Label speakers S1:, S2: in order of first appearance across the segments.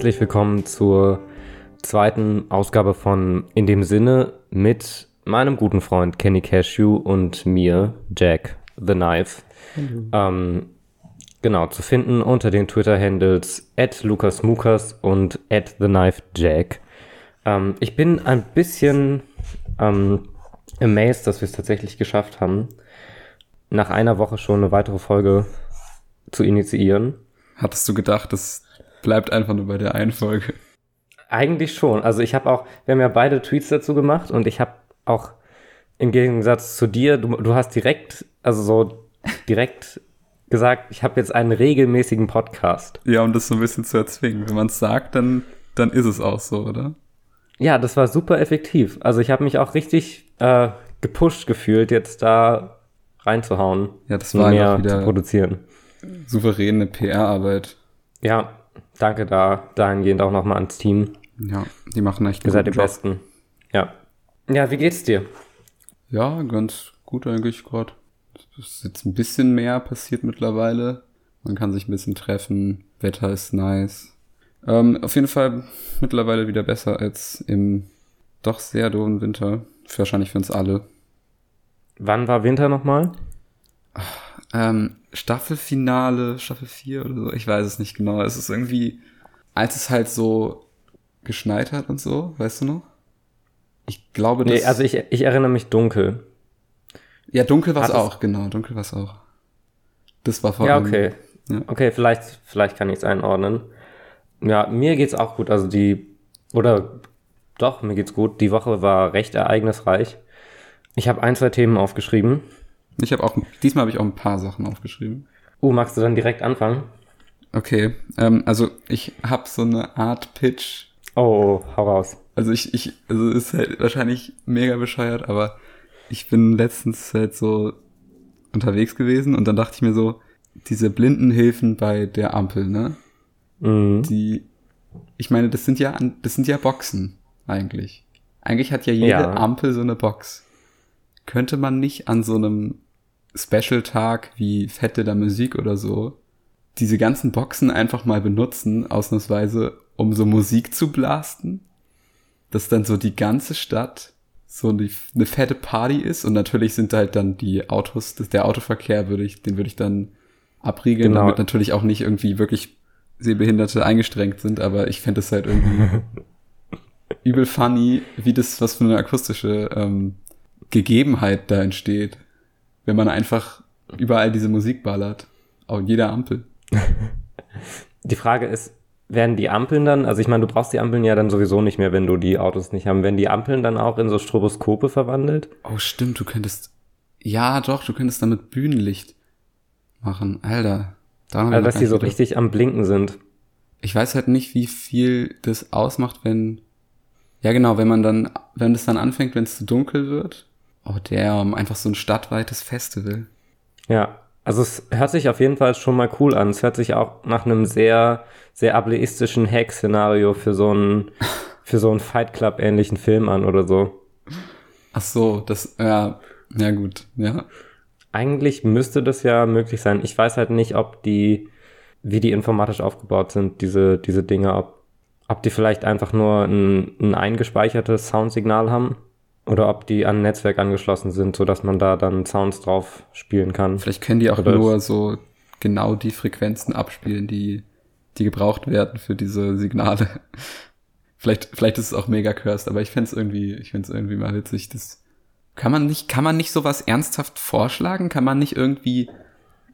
S1: herzlich willkommen zur zweiten Ausgabe von In dem Sinne mit meinem guten Freund Kenny Cashew und mir, Jack the Knife. Ähm, genau, zu finden unter den Twitter-Handles at LukasMukas und at the Knife Jack. Ähm, ich bin ein bisschen ähm, amazed, dass wir es tatsächlich geschafft haben, nach einer Woche schon eine weitere Folge zu initiieren.
S2: Hattest du gedacht, das bleibt einfach nur bei der einen Folge?
S1: Eigentlich schon. Also ich habe auch, wir haben ja beide Tweets dazu gemacht und ich habe auch im Gegensatz zu dir, du, du hast direkt, also so direkt gesagt, ich habe jetzt einen regelmäßigen Podcast.
S2: Ja, um das so ein bisschen zu erzwingen. Wenn man es sagt, dann, dann ist es auch so, oder?
S1: Ja, das war super effektiv. Also ich habe mich auch richtig äh, gepusht gefühlt, jetzt da reinzuhauen.
S2: Ja, das war
S1: mehr
S2: wieder
S1: zu produzieren.
S2: souveräne PR-Arbeit.
S1: Ja, danke da dahingehend auch nochmal ans Team.
S2: Ja, die machen echt
S1: Ihr
S2: einen
S1: seid die
S2: Job.
S1: Besten. Ja. Ja, wie geht's dir?
S2: Ja, ganz gut eigentlich gerade. Es ist jetzt ein bisschen mehr passiert mittlerweile. Man kann sich ein bisschen treffen. Wetter ist nice. Ähm, auf jeden Fall mittlerweile wieder besser als im doch sehr doofen Winter. Wahrscheinlich für uns alle.
S1: Wann war Winter nochmal?
S2: Ähm, Staffelfinale, Staffel 4 oder so, ich weiß es nicht genau. Es ist irgendwie, als es halt so geschneit hat und so, weißt du noch? Ich glaube, das.
S1: Nee, also ich, ich erinnere mich dunkel.
S2: ja, dunkel war es auch, genau, dunkel war es auch. Das war vor
S1: Ja, okay.
S2: Ja.
S1: Okay, vielleicht, vielleicht kann ich es einordnen. Ja, mir geht's auch gut. Also die, oder doch, mir geht's gut. Die Woche war recht ereignisreich. Ich habe ein, zwei Themen aufgeschrieben.
S2: Ich habe auch, diesmal habe ich auch ein paar Sachen aufgeschrieben.
S1: Uh, magst du dann direkt anfangen?
S2: Okay, ähm, also ich habe so eine Art Pitch.
S1: Oh, hau raus.
S2: Also ich, ich, also ist halt wahrscheinlich mega bescheuert, aber ich bin letztens halt so unterwegs gewesen und dann dachte ich mir so, diese Blindenhilfen bei der Ampel, ne?
S1: Mhm.
S2: Die, ich meine, das sind ja, das sind ja Boxen eigentlich. Eigentlich hat ja jede
S1: Ja.
S2: Ampel so eine Box. Könnte man nicht an so einem Special-Tag wie Fette der Musik oder so diese ganzen Boxen einfach mal benutzen, ausnahmsweise, um so Musik zu blasten? Dass dann so die ganze Stadt so die, eine fette Party ist und natürlich sind halt dann die Autos, der Autoverkehr würde ich, den würde ich dann abriegeln,
S1: Genau.
S2: damit natürlich auch nicht irgendwie wirklich Sehbehinderte eingestrengt sind, aber ich fände es halt irgendwie übel funny, wie das, was für eine akustische ähm, Gegebenheit da entsteht, wenn man einfach überall diese Musik ballert. Auf jeder Ampel.
S1: Die Frage ist, werden die Ampeln dann, also ich meine, du brauchst die Ampeln ja dann sowieso nicht mehr, wenn du die Autos nicht haben. Werden die Ampeln dann auch in so Stroboskope verwandelt?
S2: Oh, stimmt, du könntest. Ja, doch, du könntest damit Bühnenlicht machen. Alter.
S1: Also, dass die so
S2: gedacht.
S1: richtig am Blinken sind.
S2: Ich weiß halt nicht, wie viel das ausmacht, wenn. Ja, genau, wenn man dann, wenn es dann anfängt, wenn es zu dunkel wird. Oh, damn, einfach so ein stadtweites Festival.
S1: Ja, also es hört sich auf jeden Fall schon mal cool an. Es hört sich auch nach einem sehr, sehr ableistischen Hack-Szenario für so einen, für so einen Fight Club-ähnlichen Film an oder so.
S2: Ach so, das, ja, ja gut, ja.
S1: Eigentlich müsste das ja möglich sein. Ich weiß halt nicht, ob die, wie die informatisch aufgebaut sind, diese, diese Dinge, ob, ob die vielleicht einfach nur ein, ein eingespeichertes Soundsignal haben oder ob die an ein Netzwerk angeschlossen sind, sodass man da dann Sounds drauf spielen kann.
S2: Vielleicht können die auch
S1: Oder
S2: nur so genau die Frequenzen abspielen, die, die gebraucht werden für diese Signale. Vielleicht, vielleicht ist es auch mega cursed, aber ich find's irgendwie, ich find's irgendwie mal witzig. Das kann man nicht, kann man nicht sowas ernsthaft vorschlagen? Kann man nicht irgendwie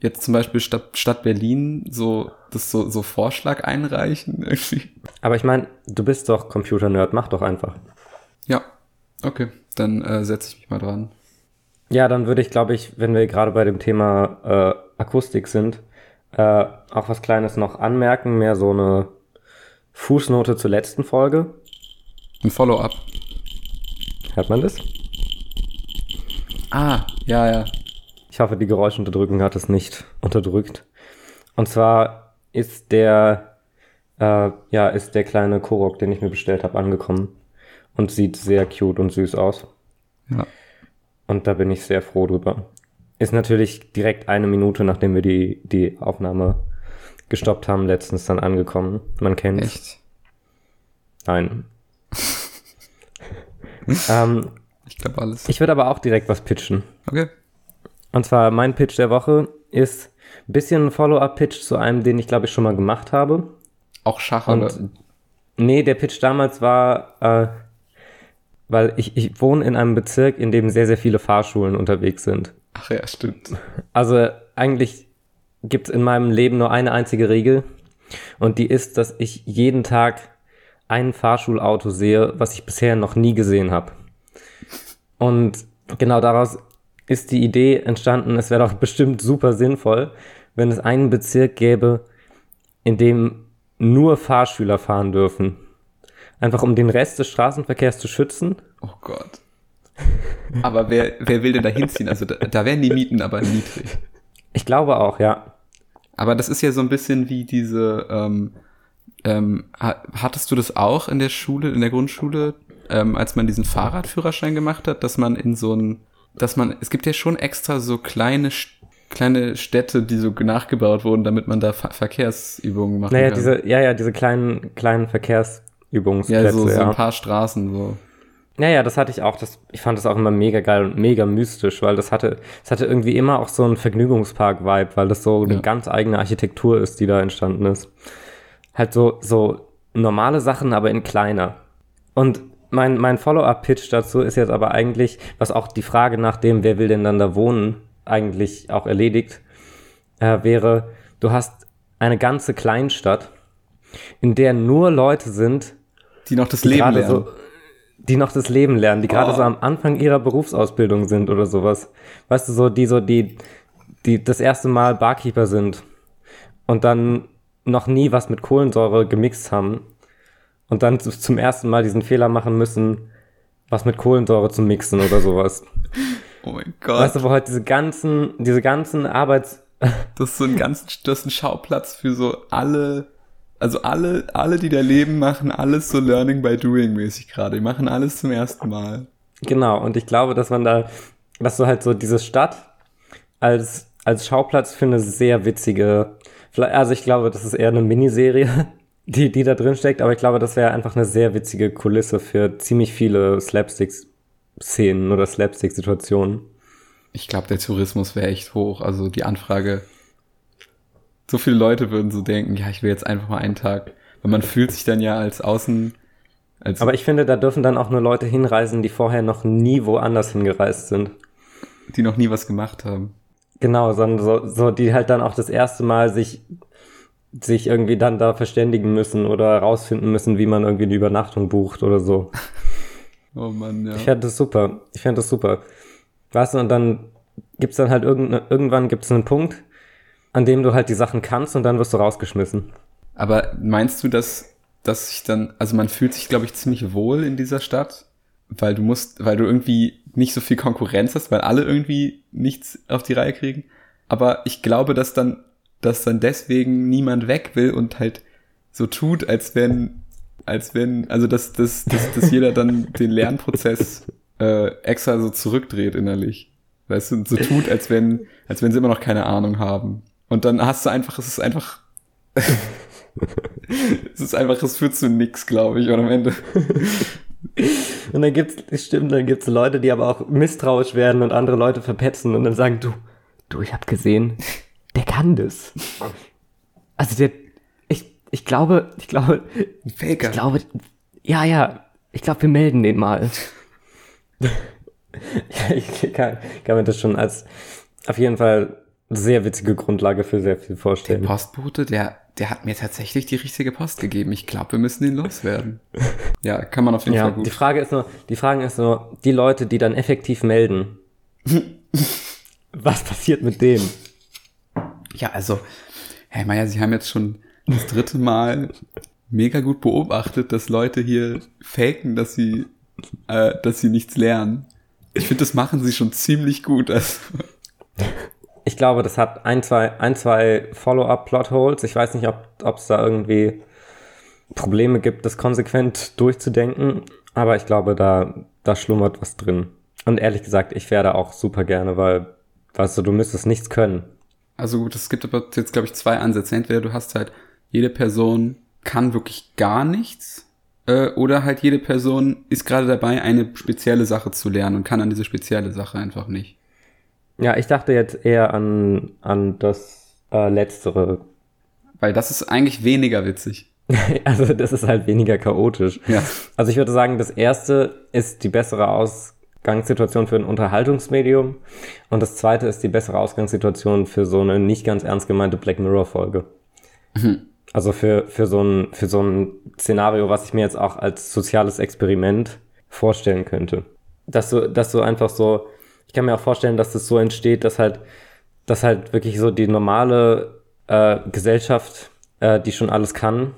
S2: jetzt zum Beispiel Stadt, Stadt Berlin so, das so, so Vorschlag einreichen irgendwie?
S1: Aber ich meine, du bist doch Computer-Nerd, mach doch einfach.
S2: Ja, okay, dann äh, setze ich mich mal dran.
S1: Ja, dann würde ich, glaube ich, wenn wir gerade bei dem Thema äh, Akustik sind, äh, auch was Kleines noch anmerken, mehr so eine Fußnote zur letzten Folge.
S2: Ein Follow-up.
S1: Hört man das?
S2: Ah, ja, ja.
S1: Ich hoffe, die Geräuschunterdrückung hat es nicht unterdrückt. Und zwar ist der, äh, ja, ist der kleine Korok, den ich mir bestellt habe, angekommen und sieht sehr cute und süß aus.
S2: Ja.
S1: Und da bin ich sehr froh drüber. Ist natürlich direkt eine Minute, nachdem wir die, die Aufnahme gestoppt haben, letztens dann angekommen. Man kennt's.
S2: Echt?
S1: Nein. ähm,
S2: Ich glaube alles.
S1: ich würde aber auch direkt was pitchen.
S2: Okay.
S1: Und zwar mein Pitch der Woche ist ein bisschen ein Follow-up-Pitch zu einem, den ich glaube ich schon mal gemacht habe.
S2: Auch Schach
S1: Und
S2: oder?
S1: nee, der Pitch damals war, äh, weil ich, ich wohne in einem Bezirk, in dem sehr, sehr viele Fahrschulen unterwegs sind.
S2: Ach ja, stimmt.
S1: Also eigentlich gibt es in meinem Leben nur eine einzige Regel und die ist, dass ich jeden Tag ein Fahrschulauto sehe, was ich bisher noch nie gesehen habe. Und genau daraus ist die Idee entstanden, es wäre doch bestimmt super sinnvoll, wenn es einen Bezirk gäbe, in dem nur Fahrschüler fahren dürfen. Einfach um den Rest des Straßenverkehrs zu schützen.
S2: Oh Gott. Aber wer, wer will denn da hinziehen? Also da, da wären die Mieten aber niedrig.
S1: Ich glaube auch, ja.
S2: Aber das ist ja so ein bisschen wie diese, ähm, ähm, ha- hattest du das auch in der Schule, in der Grundschule, ähm, als man diesen Fahrradführerschein gemacht hat, dass man in so ein, dass man, es gibt ja schon extra so kleine, kleine Städte, die so nachgebaut wurden, damit man da Ver Verkehrsübungen machen
S1: Naja,
S2: kann.
S1: diese, ja, ja, diese kleinen, kleinen Verkehrsübungsplätze.
S2: ja, so, so
S1: ja.
S2: ein paar Straßen so.
S1: Ja, ja, das hatte ich auch. Das, ich fand das auch immer mega geil und mega mystisch, weil das hatte, es hatte irgendwie immer auch so einen Vergnügungspark-Vibe, weil das so eine
S2: Ja.
S1: ganz eigene Architektur ist, die da entstanden ist. Halt so, so normale Sachen, aber in kleiner. Und mein, mein Follow-up-Pitch dazu ist jetzt aber eigentlich, was auch die Frage nach dem, wer will denn dann da wohnen, eigentlich auch erledigt, äh, wäre, du hast eine ganze Kleinstadt, in der nur Leute sind,
S2: Die noch das
S1: die
S2: Leben lernen.
S1: so, die noch das Leben lernen, die gerade
S2: Oh.
S1: so am Anfang ihrer Berufsausbildung sind oder sowas. Weißt du, so, die so, die, die das erste Mal Barkeeper sind und dann noch nie was mit Kohlensäure gemixt haben und dann zu- zum ersten Mal diesen Fehler machen müssen, was mit Kohlensäure zu mixen oder sowas.
S2: oh mein Gott.
S1: Weißt du, wo halt diese ganzen, diese ganzen Arbeits,
S2: Das ist so ein ganz, das ist ein Schauplatz für so alle, also alle, alle, die da leben, machen alles so Learning by Doing mäßig gerade. Die machen alles zum ersten Mal.
S1: Genau, und ich glaube, dass man da, dass du halt so diese Stadt als, als Schauplatz für eine sehr witzige, also ich glaube, das ist eher eine Miniserie, die, die da drin steckt, aber ich glaube, das wäre einfach eine sehr witzige Kulisse für ziemlich viele Slapstick-Szenen oder Slapstick-Situationen.
S2: Ich glaube, der Tourismus wäre echt hoch. Also die Anfrage, so viele Leute würden so denken, ja, ich will jetzt einfach mal einen Tag. Weil man fühlt sich dann ja als Außen, als
S1: Aber ich finde, da dürfen dann auch nur Leute hinreisen, die vorher noch nie woanders hingereist sind.
S2: die noch nie was gemacht haben.
S1: Genau, sondern so, so, die halt dann auch das erste Mal sich, sich irgendwie dann da verständigen müssen oder rausfinden müssen, wie man irgendwie eine Übernachtung bucht oder so.
S2: Oh Mann, ja.
S1: Ich fände das super. Ich fände das super. Weißt du, und dann gibt's dann halt irgendwann gibt's einen Punkt, an dem du halt die Sachen kannst und dann wirst du rausgeschmissen.
S2: Aber meinst du, dass, dass sich dann, also man fühlt sich, glaube ich, ziemlich wohl in dieser Stadt, weil du musst, weil du irgendwie nicht so viel Konkurrenz hast, weil alle irgendwie nichts auf die Reihe kriegen. Aber ich glaube, dass dann, dass dann deswegen niemand weg will und halt so tut, als wenn, als wenn, also dass, dass, dass, dass jeder dann den Lernprozess äh, extra so zurückdreht innerlich. Weißt du, so tut, als wenn, als wenn sie immer noch keine Ahnung haben. Und dann hast du einfach, es ist einfach es ist einfach, es führt zu nix, glaube ich, und am Ende.
S1: Und dann gibt's, stimmt, dann gibt's Leute, die aber auch misstrauisch werden und andere Leute verpetzen und dann sagen, du, du, ich hab gesehen, der kann das. Also der, ich, ich glaube, ich glaube,
S2: Faker.
S1: ich glaube, ja, ja, ich glaube, wir melden den mal. ja, ich kann, kann mir das schon als auf jeden Fall sehr witzige Grundlage für sehr viel
S2: der
S1: vorstellen.
S2: Postbote, der, der hat mir tatsächlich die richtige Post gegeben. Ich glaube, wir müssen ihn loswerden. Ja, kann man auf jeden
S1: Ja,
S2: Fall
S1: die
S2: gut.
S1: Frage ist nur, die Frage ist nur, die Leute, die dann effektiv melden, was passiert mit denen?
S2: Ja, also, Herr Meier, Sie haben jetzt schon das dritte Mal mega gut beobachtet, dass Leute hier faken, dass sie, äh, dass sie nichts lernen. Ich finde, das machen sie schon ziemlich gut. Also,
S1: Ich glaube, das hat ein, zwei, ein, zwei Follow-up-Plotholes. Ich weiß nicht, ob es da irgendwie Probleme gibt, das konsequent durchzudenken. Aber ich glaube, da, da schlummert was drin. Und ehrlich gesagt, ich werde auch super gerne, weil, weißt du, du müsstest nichts können.
S2: Also gut, es gibt aber jetzt, glaube ich, zwei Ansätze. Entweder du hast halt, jede Person kann wirklich gar nichts, Äh, oder halt jede Person ist gerade dabei, eine spezielle Sache zu lernen und kann an diese spezielle Sache einfach nicht.
S1: Ja, ich dachte jetzt eher an, an das äh, Letztere.
S2: Weil das ist eigentlich weniger witzig.
S1: also das ist halt weniger chaotisch.
S2: Ja.
S1: Also ich würde sagen, das erste ist die bessere Ausgangssituation für ein Unterhaltungsmedium und das zweite ist die bessere Ausgangssituation für so eine nicht ganz ernst gemeinte Black Mirror Folge. Also für, für, so ein, für so ein Szenario, was ich mir jetzt auch als soziales Experiment vorstellen könnte. Dass du, dass du einfach so, kann mir auch vorstellen, dass das so entsteht, dass halt, dass halt wirklich so die normale äh, Gesellschaft, äh, die schon alles kann.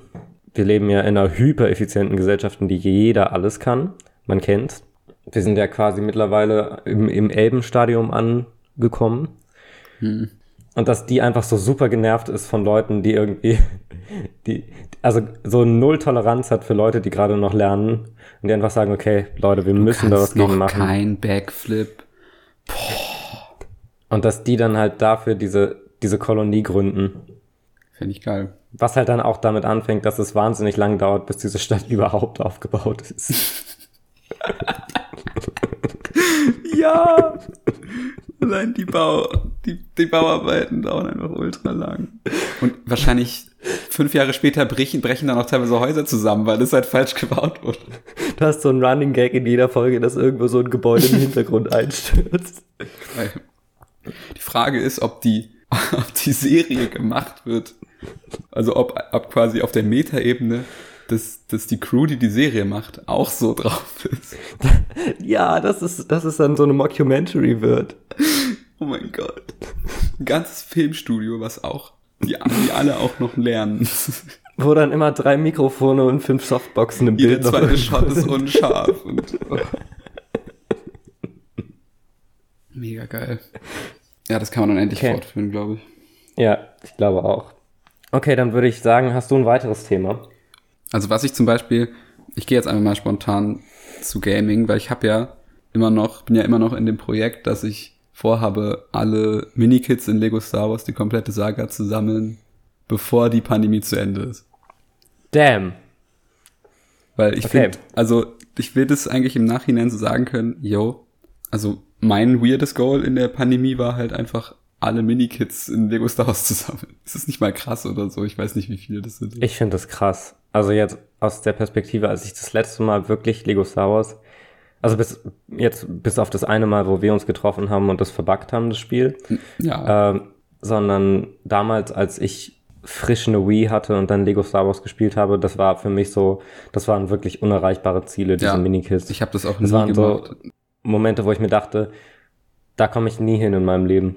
S1: Wir leben ja in einer hypereffizienten Gesellschaft, in die jeder alles kann. Man kennt's. Wir sind ja quasi mittlerweile im, im Elbenstadium angekommen.
S2: Hm.
S1: Und dass die einfach so super genervt ist von Leuten, die irgendwie, die, also so null Toleranz hat für Leute, die gerade noch lernen und die einfach sagen, okay, Leute, wir müssen da was gegen machen.
S2: kein Backflip.
S1: Und dass die dann halt dafür diese, diese Kolonie gründen.
S2: Finde ich geil.
S1: Was halt dann auch damit anfängt, dass es wahnsinnig lang dauert, bis diese Stadt überhaupt aufgebaut ist.
S2: Ja! Allein die Bau, die, die Bauarbeiten dauern einfach ultra lang. Und wahrscheinlich fünf Jahre später brechen, brechen dann auch teilweise Häuser zusammen, weil das halt falsch gebaut wurde.
S1: Du hast so einen Running Gag in jeder Folge, dass irgendwo so ein Gebäude im Hintergrund einstürzt.
S2: Die Frage ist, ob die, ob die Serie gemacht wird. Also ob, ob quasi auf der Metaebene, dass, dass die Crew, die die Serie macht, auch so drauf ist.
S1: Ja, das ist, das ist dann so eine Mockumentary wird.
S2: Oh mein Gott. Ein ganzes Filmstudio, was auch, die, die alle auch noch lernen.
S1: Wo dann immer drei Mikrofone und fünf Softboxen im
S2: Jeder
S1: Bild noch
S2: zweite Shot ist unscharf. Und, Mega geil. Ja, das kann man dann endlich
S1: Okay.
S2: fortführen, glaube ich.
S1: Ja, ich glaube auch. Okay, dann würde ich sagen, hast du ein weiteres Thema?
S2: Also was ich zum Beispiel, ich gehe jetzt einfach mal spontan zu Gaming, weil ich habe ja immer noch, bin ja immer noch in dem Projekt, dass ich vorhabe, alle Minikits in Lego Star Wars, die komplette Saga zu sammeln, bevor die Pandemie zu Ende ist.
S1: Damn.
S2: Weil ich
S1: Okay.
S2: finde, also ich will das eigentlich im Nachhinein so sagen können, yo, also mein weirdes Goal in der Pandemie war halt einfach alle Minikits in Lego Star Wars zu sammeln. Ist das nicht mal krass oder so? Ich weiß nicht, wie viele das sind.
S1: Ich finde das krass. Also jetzt aus der Perspektive, als ich das letzte Mal wirklich Lego Star Wars, also bis jetzt bis auf das eine Mal, wo wir uns getroffen haben und das verbuggt haben, das Spiel,
S2: ja,
S1: ähm, sondern damals, als ich frisch eine Wii hatte und dann Lego Star Wars gespielt habe, das war für mich so, das waren wirklich unerreichbare Ziele, diese
S2: Ja,
S1: Minikits.
S2: ich habe das auch
S1: das
S2: nie
S1: waren so
S2: gemacht.
S1: Momente, wo ich mir dachte, da komme ich nie hin in meinem Leben.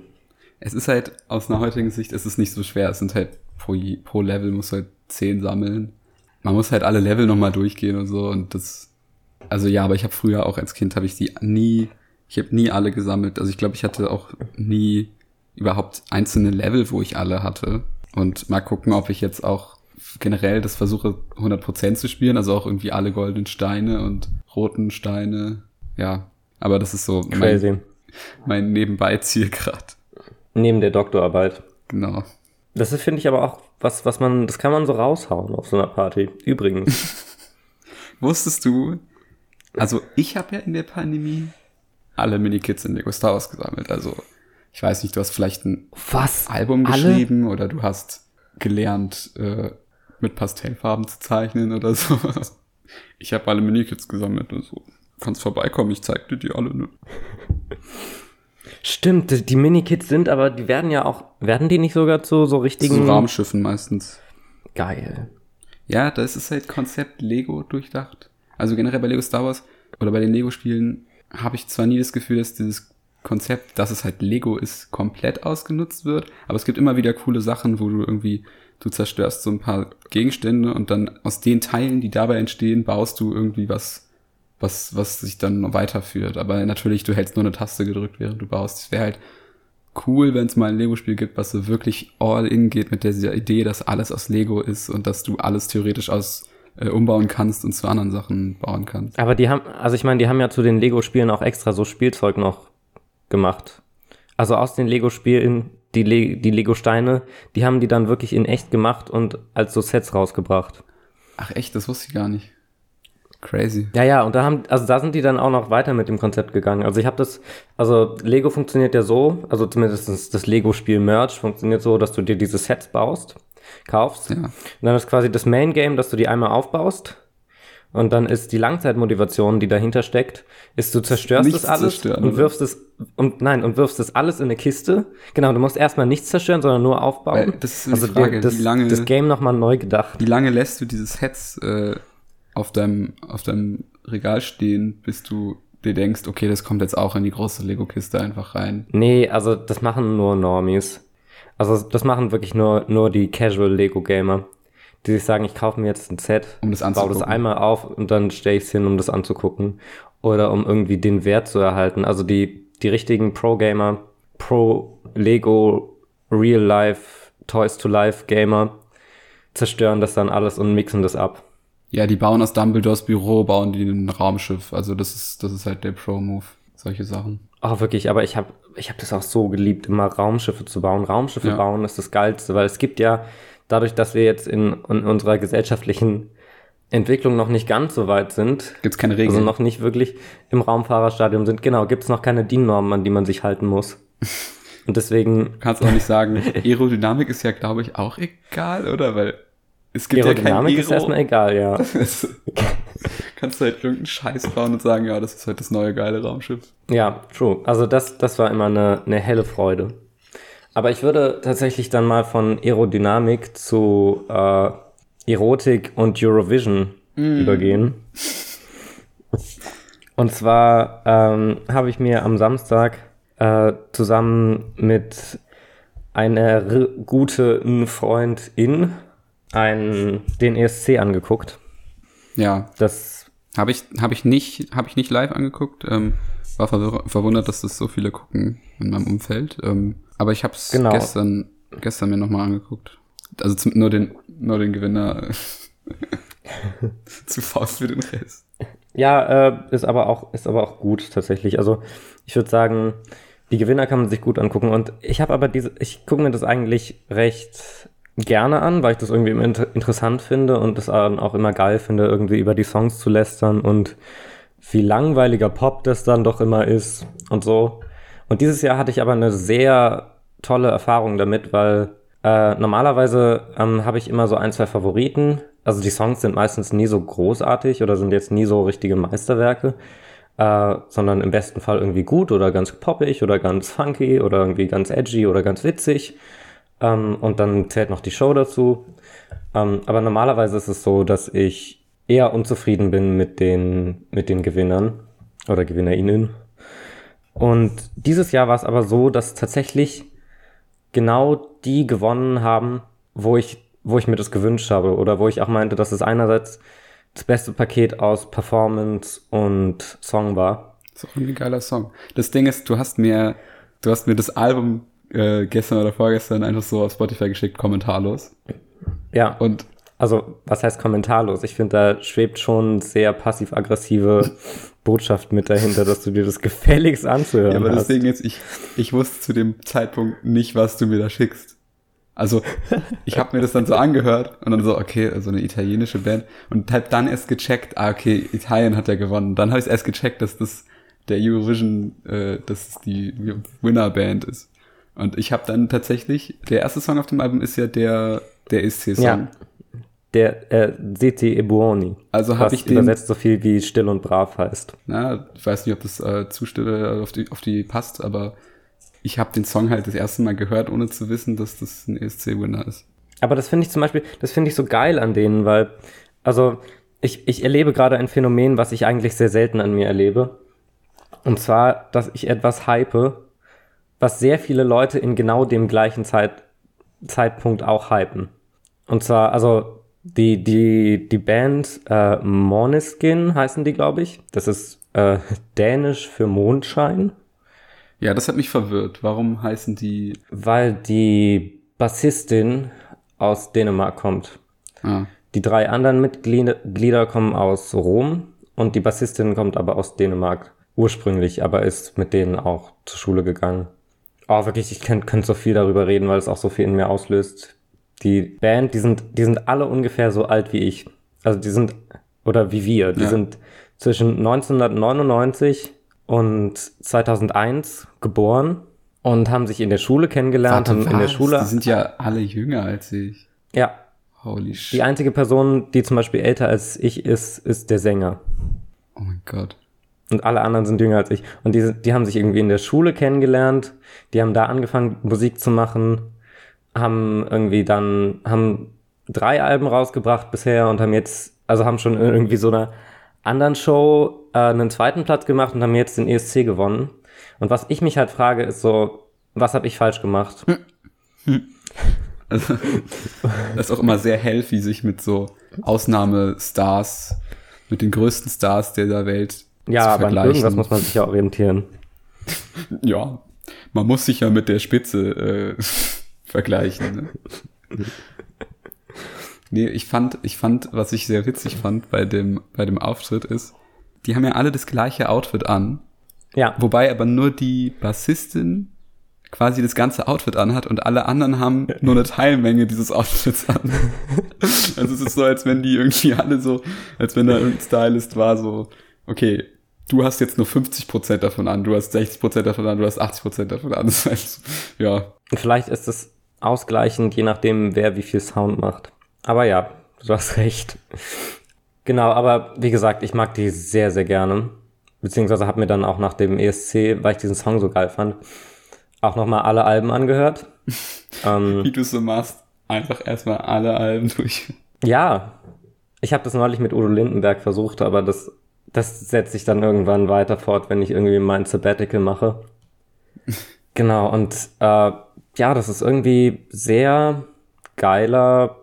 S2: Es ist halt aus einer heutigen Sicht, es ist nicht so schwer. Es sind halt pro, pro Level muss halt zehn sammeln. Man muss halt alle Level nochmal durchgehen und so und das, also ja, aber ich habe früher auch als Kind habe ich die nie, ich habe nie alle gesammelt. Also ich glaube, ich hatte auch nie überhaupt einzelne Level, wo ich alle hatte. Und mal gucken, ob ich jetzt auch generell das versuche 100% zu spielen, also auch irgendwie alle goldenen Steine und roten Steine. Ja, aber das ist so mein,
S1: Crazy.
S2: mein Nebenbei-Ziel gerade.
S1: Neben der Doktorarbeit.
S2: Genau.
S1: Das ist, finde ich, aber auch was, was man, das kann man so raushauen auf so einer Party. Übrigens.
S2: Wusstest du, also ich habe ja in der Pandemie alle Minikits in Lego Star Wars gesammelt. Also ich weiß nicht, du hast vielleicht ein
S1: was?
S2: Album
S1: Alle?
S2: geschrieben oder du hast gelernt, äh, mit Pastellfarben zu zeichnen oder so. Ich habe alle Minikits gesammelt und so. Kannst vorbeikommen, ich zeig dir die alle. Ne?
S1: Stimmt, die- Minikits sind aber, die werden ja auch, werden die nicht sogar zu so richtigen.
S2: So Raumschiffen meistens.
S1: Geil.
S2: Ja, das ist halt Konzept Lego durchdacht. Also generell bei Lego Star Wars oder bei den Lego-Spielen habe ich zwar nie das Gefühl, dass dieses Konzept, dass es halt Lego ist, komplett ausgenutzt wird, aber es gibt immer wieder coole Sachen, wo du irgendwie, du zerstörst so ein paar Gegenstände und dann aus den Teilen, die dabei entstehen, baust du irgendwie was, was, was sich dann weiterführt. Aber natürlich, du hältst nur eine Taste gedrückt, während du baust. Es wäre halt cool, wenn es mal ein Lego-Spiel gibt, was so wirklich all in geht mit dieser Idee, dass alles aus Lego ist und dass du alles theoretisch aus äh, umbauen kannst und zu anderen Sachen bauen kannst.
S1: Aber die haben, also ich meine, die haben ja zu den Lego-Spielen auch extra so Spielzeug noch gemacht. Also aus den Lego-Spielen, die, Le die Lego-Steine, die haben die dann wirklich in echt gemacht und als so Sets rausgebracht.
S2: Ach echt, das wusste ich gar nicht. Crazy.
S1: Ja, ja, und da haben, also da sind die dann auch noch weiter mit dem Konzept gegangen. Also ich habe das, also Lego funktioniert ja so, also zumindest das Lego-Spiel Merch funktioniert so, dass du dir diese Sets baust, kaufst.
S2: Ja.
S1: Und dann ist quasi das Main Game, dass du die einmal aufbaust. Und dann ist die Langzeitmotivation, die dahinter steckt, ist du zerstörst
S2: Nichts
S1: das alles
S2: zerstören,
S1: und wirfst es und nein und wirfst das alles in eine Kiste. Genau, du musst erstmal nichts zerstören, sondern nur aufbauen.
S2: Weil das ist so die
S1: also
S2: Frage,
S1: das,
S2: wie lange-
S1: das Game nochmal neu gedacht.
S2: Wie lange lässt du dieses Heads äh, auf, deinem, auf deinem Regal stehen, bis du dir denkst, okay, das kommt jetzt auch in die große Lego-Kiste einfach rein?
S1: Nee, also das machen nur Normies. Also das machen wirklich nur, nur die Casual Lego Gamer, die sich sagen, ich kaufe mir jetzt ein Set,
S2: Um das
S1: baue das einmal auf und dann stelle ich es hin, um das anzugucken. Oder um irgendwie den Wert zu erhalten. Also die, die richtigen Pro-Gamer, Pro-Lego, Real-Life, Toys-to-Life-Gamer zerstören das dann alles und mixen das ab.
S2: Ja, die bauen aus Dumbledores Büro, bauen die ein Raumschiff. Also das ist, das ist halt der Pro-Move. Solche Sachen.
S1: Oh, wirklich, aber ich habe ich hab das auch so geliebt, immer Raumschiffe zu bauen. Raumschiffe
S2: Ja.
S1: bauen ist das Geilste, weil es gibt ja, dadurch, dass wir jetzt in, in unserer gesellschaftlichen Entwicklung noch nicht ganz so weit sind,
S2: Gibt's keine Regeln?
S1: also noch nicht wirklich im Raumfahrerstadium sind, genau, gibt es noch keine DIN-Normen, an die man sich halten muss. Und deswegen,
S2: Kannst auch nicht sagen, Aerodynamik ist ja, glaube ich, auch egal, oder? Weil es gibt ja kein
S1: Aerodynamik
S2: Aero.
S1: ist erstmal egal, ja.
S2: Kannst du halt irgendeinen Scheiß bauen und sagen, ja, das ist halt das neue geile Raumschiff.
S1: Ja, true. Also das, das war immer eine, eine helle Freude. Aber ich würde tatsächlich dann mal von Aerodynamik zu äh, Erotik und Eurovision übergehen. Und zwar ähm, habe ich mir am Samstag äh, zusammen mit einer guten Freundin einen, den ESC angeguckt.
S2: Ja,
S1: Das
S2: habe ich, hab ich, nicht, hab ich nicht live angeguckt. Ähm, war verwir- verwundert, dass das so viele gucken in meinem Umfeld. Ähm, aber ich habe es
S1: Genau.
S2: gestern, gestern mir nochmal angeguckt. Also zum, nur, den, nur den Gewinner. Zu Faust für den Rest.
S1: Ja, äh, ist aber auch ist aber auch gut tatsächlich. Also ich würde sagen, die Gewinner kann man sich gut angucken und ich habe aber diese, ich gucke mir das eigentlich recht gerne an, weil ich das irgendwie immer inter interessant finde und dann auch immer geil finde, irgendwie über die Songs zu lästern und wie langweiliger Pop das dann doch immer ist und so. Und dieses Jahr hatte ich aber eine sehr tolle Erfahrung damit, weil äh, normalerweise ähm, habe ich immer so ein, zwei Favoriten. Also die Songs sind meistens nie so großartig oder sind jetzt nie so richtige Meisterwerke, äh, sondern im besten Fall irgendwie gut oder ganz poppig oder ganz funky oder irgendwie ganz edgy oder ganz witzig. Ähm, und dann zählt noch die Show dazu. Ähm, aber normalerweise ist es so, dass ich eher unzufrieden bin mit den, mit den Gewinnern oder GewinnerInnen. Und dieses Jahr war es aber so, dass tatsächlich genau die gewonnen haben, wo ich, wo ich mir das gewünscht habe oder wo ich auch meinte, dass es einerseits das beste Paket aus Performance und Song war.
S2: auch ein geiler Song. Das Ding ist, du hast mir, du hast mir das Album äh, gestern oder vorgestern einfach so auf Spotify geschickt, kommentarlos.
S1: Ja,
S2: Und
S1: also was heißt kommentarlos? Ich finde, da schwebt schon sehr passiv-aggressive Botschaft mit dahinter, dass du dir das gefälligst anzuhören
S2: Ja, aber das
S1: hast.
S2: Ding ist, ich, ich wusste zu dem Zeitpunkt nicht, was du mir da schickst. Also, ich habe mir das dann so angehört und dann so, okay, also eine italienische Band und hab dann erst gecheckt, ah, okay, Italien hat ja gewonnen. Dann habe ich erst gecheckt, dass das der Eurovision, äh, dass es die Winner-Band ist. Und ich habe dann tatsächlich, der erste Song auf dem Album ist ja der, der ESC-Song.
S1: Ja. Der äh, Siti e Buoni.
S2: Also habe ich den,
S1: übersetzt so viel wie still und brav heißt.
S2: na, ich weiß nicht, ob das äh, Zustimme auf die, auf die passt, aber ich habe den Song halt das erste Mal gehört, ohne zu wissen, dass das ein ESC-Winner ist.
S1: Aber das finde ich zum Beispiel, das finde ich so geil an denen, weil, also ich, ich erlebe gerade ein Phänomen, was ich eigentlich sehr selten an mir erlebe. Und zwar, dass ich etwas hype, was sehr viele Leute in genau dem gleichen Zeit, Zeitpunkt auch hypen. Und zwar, also die, die, die Band äh, Måneskin heißen die, glaube ich. Das ist äh, dänisch für Mondschein.
S2: Ja, das hat mich verwirrt. Warum heißen die?
S1: Weil die Bassistin aus Dänemark kommt.
S2: Ah,
S1: Die drei anderen Mitglieder Glieder kommen aus Rom und die Bassistin kommt aber aus Dänemark ursprünglich, aber ist mit denen auch zur Schule gegangen. Oh, wirklich, ich könnte könnt so viel darüber reden, weil es auch so viel in mir auslöst. Die Band, die sind, die sind alle ungefähr so alt wie ich. Also die sind Oder wie wir. Die
S2: Ja.
S1: sind zwischen 1999 und 2001 geboren und haben sich in der Schule kennengelernt, haben in der
S2: was?
S1: Schule.
S2: Die sind ja alle jünger als ich.
S1: ja,
S2: Holy
S1: die
S2: shit.
S1: einzige Person, die zum Beispiel älter als ich ist, ist der Sänger.
S2: Oh mein Gott.
S1: Und alle anderen sind jünger als ich. Und die, die haben sich irgendwie in der Schule kennengelernt. Die haben da angefangen, Musik zu machen. Haben irgendwie dann, haben drei Alben rausgebracht bisher und haben jetzt, also haben schon irgendwie so einer anderen Show äh, einen zweiten Platz gemacht und haben jetzt den ESC gewonnen. Und was ich mich halt frage, ist so, was habe ich falsch gemacht?
S2: Also, das ist auch immer sehr healthy, sich mit so Ausnahmestars, mit den größten Stars der Welt
S1: Ja,
S2: zu
S1: aber an irgendwas muss man sich ja orientieren.
S2: Ja, man muss sich ja mit der Spitze äh, vergleichen. Ne? nee, ich fand, ich fand, was ich sehr witzig fand bei dem, bei dem Auftritt ist, die haben ja alle das gleiche Outfit an,
S1: Ja,
S2: wobei aber nur die Bassistin quasi das ganze Outfit anhat und alle anderen haben nur eine Teilmenge dieses Outfits an. also es ist so, als wenn die irgendwie alle so, als wenn da irgendein Stylist war, so, okay, du hast jetzt nur 50% davon an, du hast 60% davon an, du hast 80% davon an. Das heißt, ja,
S1: Und vielleicht ist es ausgleichend, je nachdem, wer wie viel Sound macht. Aber ja, du hast recht. Genau, aber wie gesagt, ich mag die sehr, sehr gerne. Beziehungsweise habe mir dann auch nach dem ESC, weil ich diesen Song so geil fand, auch nochmal alle Alben angehört. ähm,
S2: wie du es so machst, einfach erstmal alle Alben durch.
S1: ja, ich habe das neulich mit Udo Lindenberg versucht, aber das, das setzt sich dann irgendwann weiter fort, wenn ich irgendwie mein Sabbatical mache. Genau, und äh, ja, das ist irgendwie sehr geiler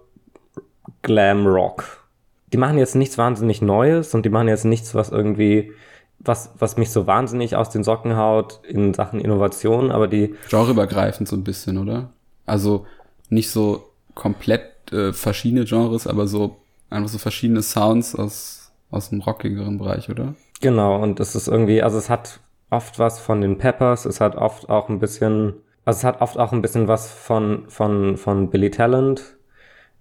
S1: Glam Rock. Die machen jetzt nichts wahnsinnig Neues und die machen jetzt nichts, was irgendwie, was, was mich so wahnsinnig aus den Socken haut in Sachen Innovation, aber die,
S2: Genreübergreifend so ein bisschen, oder? Also nicht so komplett äh, verschiedene Genres, aber so einfach so verschiedene Sounds aus, aus dem rockigeren Bereich, oder?
S1: genau, und es ist irgendwie, also es hat oft was von den Peppers, es hat oft auch ein bisschen, also es hat oft auch ein bisschen was von, von, von Billy Talent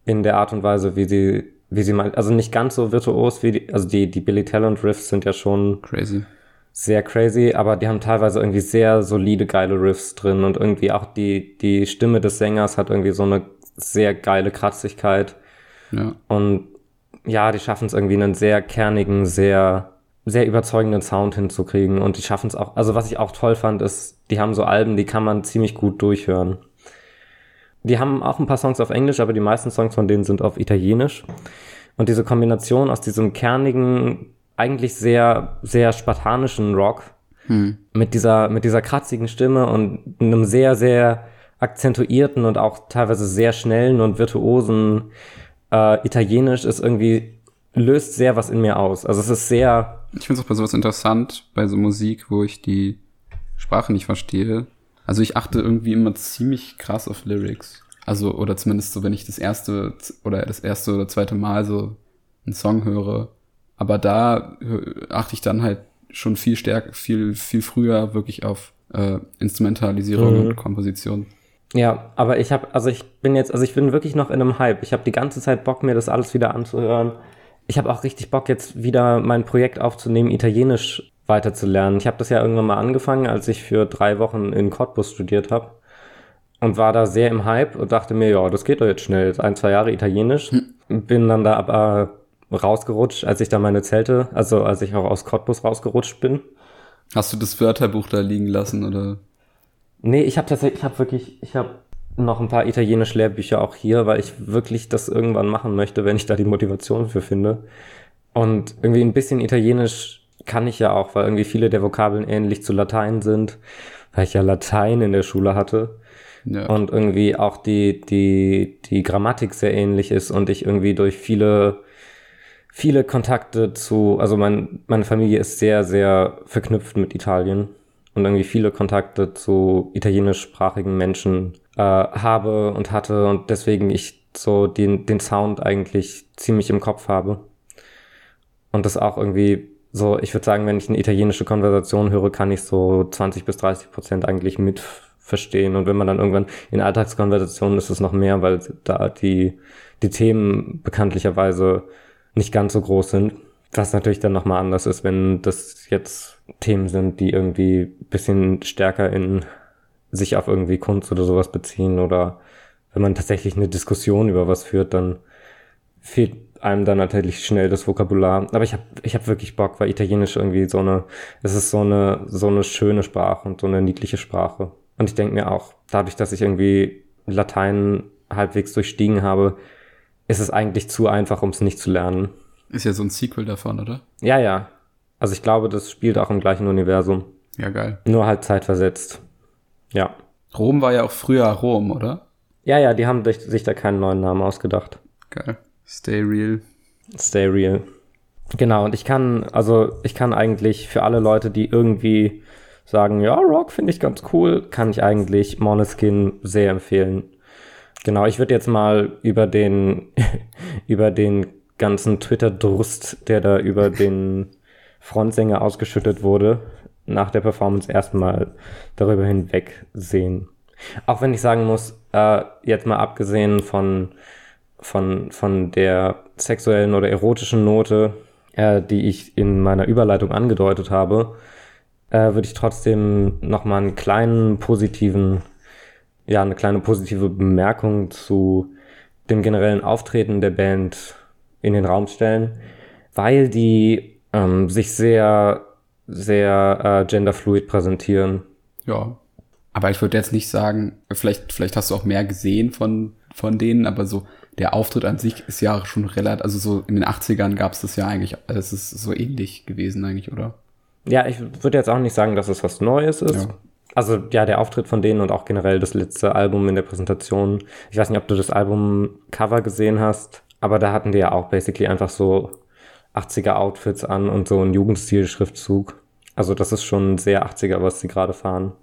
S1: in der Art und Weise, wie sie, wie sie mal, also nicht ganz so virtuos wie die, also die, die Billy Talent Riffs sind ja schon
S2: Crazy.
S1: sehr crazy, aber die haben teilweise irgendwie sehr solide, geile Riffs drin und irgendwie auch die, die Stimme des Sängers hat irgendwie so eine sehr geile Kratzigkeit
S2: Ja.
S1: und ja, die schaffen es irgendwie einen sehr kernigen, sehr, sehr überzeugenden Sound hinzukriegen und die schaffen es auch, also was ich auch toll fand, ist, die haben so Alben, die kann man ziemlich gut durchhören. Die haben auch ein paar Songs auf Englisch, aber die meisten Songs von denen sind auf Italienisch. Und diese Kombination aus diesem kernigen, eigentlich sehr, sehr spartanischen Rock
S2: Hm.
S1: mit dieser, mit dieser kratzigen Stimme und einem sehr, sehr akzentuierten und auch teilweise sehr schnellen und virtuosen äh, Italienisch ist irgendwie, löst sehr was in mir aus. Also es ist sehr,
S2: Ich finde es auch bei sowas interessant, bei so Musik, wo ich die Sprache nicht verstehe. Also ich achte irgendwie immer ziemlich krass auf Lyrics. Also, oder zumindest so, wenn ich das erste oder das erste oder zweite Mal so einen Song höre. Aber da achte ich dann halt schon viel stärker, viel, viel früher wirklich auf äh, Instrumentalisierung
S1: Mhm.
S2: und Komposition.
S1: Ja, aber ich habe, also ich bin jetzt, also ich bin wirklich noch in einem Hype. Ich habe die ganze Zeit Bock, mir das alles wieder anzuhören. Ich habe auch richtig Bock, jetzt wieder mein Projekt aufzunehmen, Italienisch weiterzulernen. Ich habe das ja irgendwann mal angefangen, als ich für drei Wochen in Cottbus studiert habe. Und war da sehr im Hype und dachte mir, ja, das geht doch jetzt schnell. Jetzt ein, zwei Jahre Italienisch. Bin dann da aber rausgerutscht, als ich da meine Zelte, also als ich auch aus Cottbus rausgerutscht bin.
S2: Hast du das Wörterbuch da liegen lassen oder?
S1: Nee, ich habe tatsächlich, ich habe wirklich, ich habe noch ein paar italienische Lehrbücher auch hier, weil ich wirklich das irgendwann machen möchte, wenn ich da die Motivation für finde. Und irgendwie ein bisschen Italienisch kann ich ja auch, weil irgendwie viele der Vokabeln ähnlich zu Latein sind, weil ich ja Latein in der Schule hatte
S2: Ja.
S1: und irgendwie auch die, die, die Grammatik sehr ähnlich ist und ich irgendwie durch viele, viele Kontakte zu, also mein, meine Familie ist sehr, sehr verknüpft mit Italien und irgendwie viele Kontakte zu italienischsprachigen Menschen äh, habe und hatte und deswegen ich so den, den Sound eigentlich ziemlich im Kopf habe. Und das auch irgendwie so, ich würde sagen, wenn ich eine italienische Konversation höre, kann ich so 20 bis 30 Prozent eigentlich mit verstehen. Und wenn man dann irgendwann in Alltagskonversationen ist es noch mehr, weil da die, die Themen bekanntlicherweise nicht ganz so groß sind. Was natürlich dann nochmal anders ist, wenn das jetzt Themen sind, die irgendwie bisschen stärker in sich auf irgendwie Kunst oder sowas beziehen oder wenn man tatsächlich eine Diskussion über was führt, dann fehlt einem dann natürlich schnell das Vokabular. Aber ich habe ich hab wirklich Bock, weil Italienisch irgendwie so eine, es ist so eine, so eine schöne Sprache und so eine niedliche Sprache. Und ich denke mir auch, dadurch, dass ich irgendwie Latein halbwegs durchstiegen habe, ist es eigentlich zu einfach, um es nicht zu lernen.
S2: Ist ja so ein Sequel davon, oder?
S1: Ja, ja. Also ich glaube, das spielt auch im gleichen Universum.
S2: Ja, geil.
S1: Nur halt zeitversetzt. Ja.
S2: Rom war ja auch früher Rom, oder?
S1: Ja, ja, die haben sich da keinen neuen Namen ausgedacht.
S2: Geil. Stay real.
S1: Stay real. Genau, und ich kann, also ich kann eigentlich für alle Leute, die irgendwie sagen, ja, Rock finde ich ganz cool, kann ich eigentlich Moneskin sehr empfehlen. Genau, ich würde jetzt mal über den, über den ganzen Twitter-Durst, der da über den Frontsänger ausgeschüttet wurde, nach der Performance erstmal darüber hinwegsehen. Auch wenn ich sagen muss, äh, jetzt mal abgesehen von, von, von der sexuellen oder erotischen Note, äh, die ich in meiner Überleitung angedeutet habe, äh, würde ich trotzdem nochmal einen kleinen positiven, ja, eine kleine positive Bemerkung zu dem generellen Auftreten der Band in den Raum stellen, weil die ähm, sich sehr, sehr äh, genderfluid präsentieren.
S2: Ja. Aber ich würde jetzt nicht sagen, vielleicht, vielleicht hast du auch mehr gesehen von, von denen, aber so der Auftritt an sich ist ja schon relativ, also so in den 80ern gab es das ja eigentlich, es ist so ähnlich gewesen eigentlich, oder?
S1: Ja, ich würde jetzt auch nicht sagen, dass es was Neues ist. Ja. Also ja, der Auftritt von denen und auch generell das letzte Album in der Präsentation. Ich weiß nicht, ob du das Albumcover gesehen hast, aber da hatten die ja auch basically einfach so 80er Outfits an und so ein Jugendstil-Schriftzug. Also das ist schon sehr 80er, was sie gerade fahren.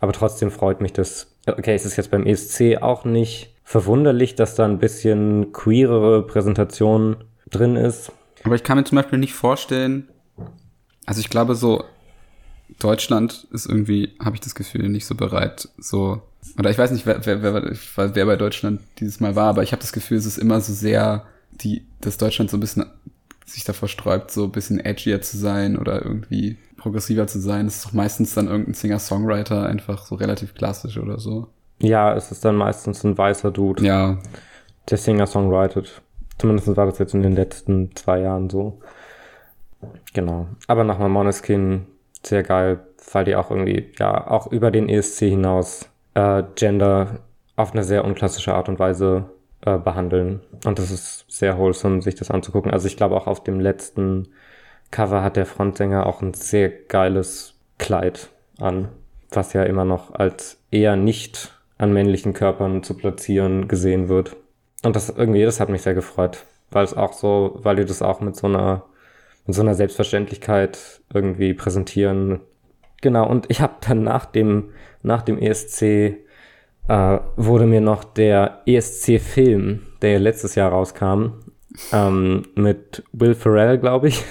S1: Aber trotzdem freut mich das. Okay, es ist jetzt beim ESC auch nicht verwunderlich, dass da ein bisschen queerere Präsentation drin ist.
S2: Aber ich kann mir zum Beispiel nicht vorstellen, also ich glaube so, Deutschland ist irgendwie, habe ich das Gefühl, nicht so bereit, so, oder ich weiß nicht, wer, wer, wer, wer bei Deutschland dieses Mal war, aber ich habe das Gefühl, es ist immer so sehr, die, dass Deutschland so ein bisschen sich davor sträubt, so ein bisschen edgier zu sein oder irgendwie progressiver zu sein. Es ist doch meistens dann irgendein Singer-Songwriter, einfach so relativ klassisch oder so.
S1: Ja, es ist dann meistens ein weißer Dude.
S2: Ja.
S1: Der Singer-Songwritet. Zumindest war das jetzt in den letzten zwei Jahren so. Genau. Aber nochmal Moneskin, sehr geil, weil die auch irgendwie, ja, auch über den ESC hinaus äh, Gender auf eine sehr unklassische Art und Weise äh, behandeln. Und das ist sehr wholesome, sich das anzugucken. Also ich glaube auch auf dem letzten Cover hat der Frontsänger auch ein sehr geiles Kleid an, was ja immer noch als eher nicht an männlichen Körpern zu platzieren gesehen wird. Und das irgendwie, das hat mich sehr gefreut, weil es auch so, weil die das auch mit so einer mit so einer Selbstverständlichkeit irgendwie präsentieren. Genau, und ich habe dann nach dem, nach dem ESC äh, wurde mir noch der ESC-Film, der letztes Jahr rauskam, ähm, mit Will Ferrell, glaube ich.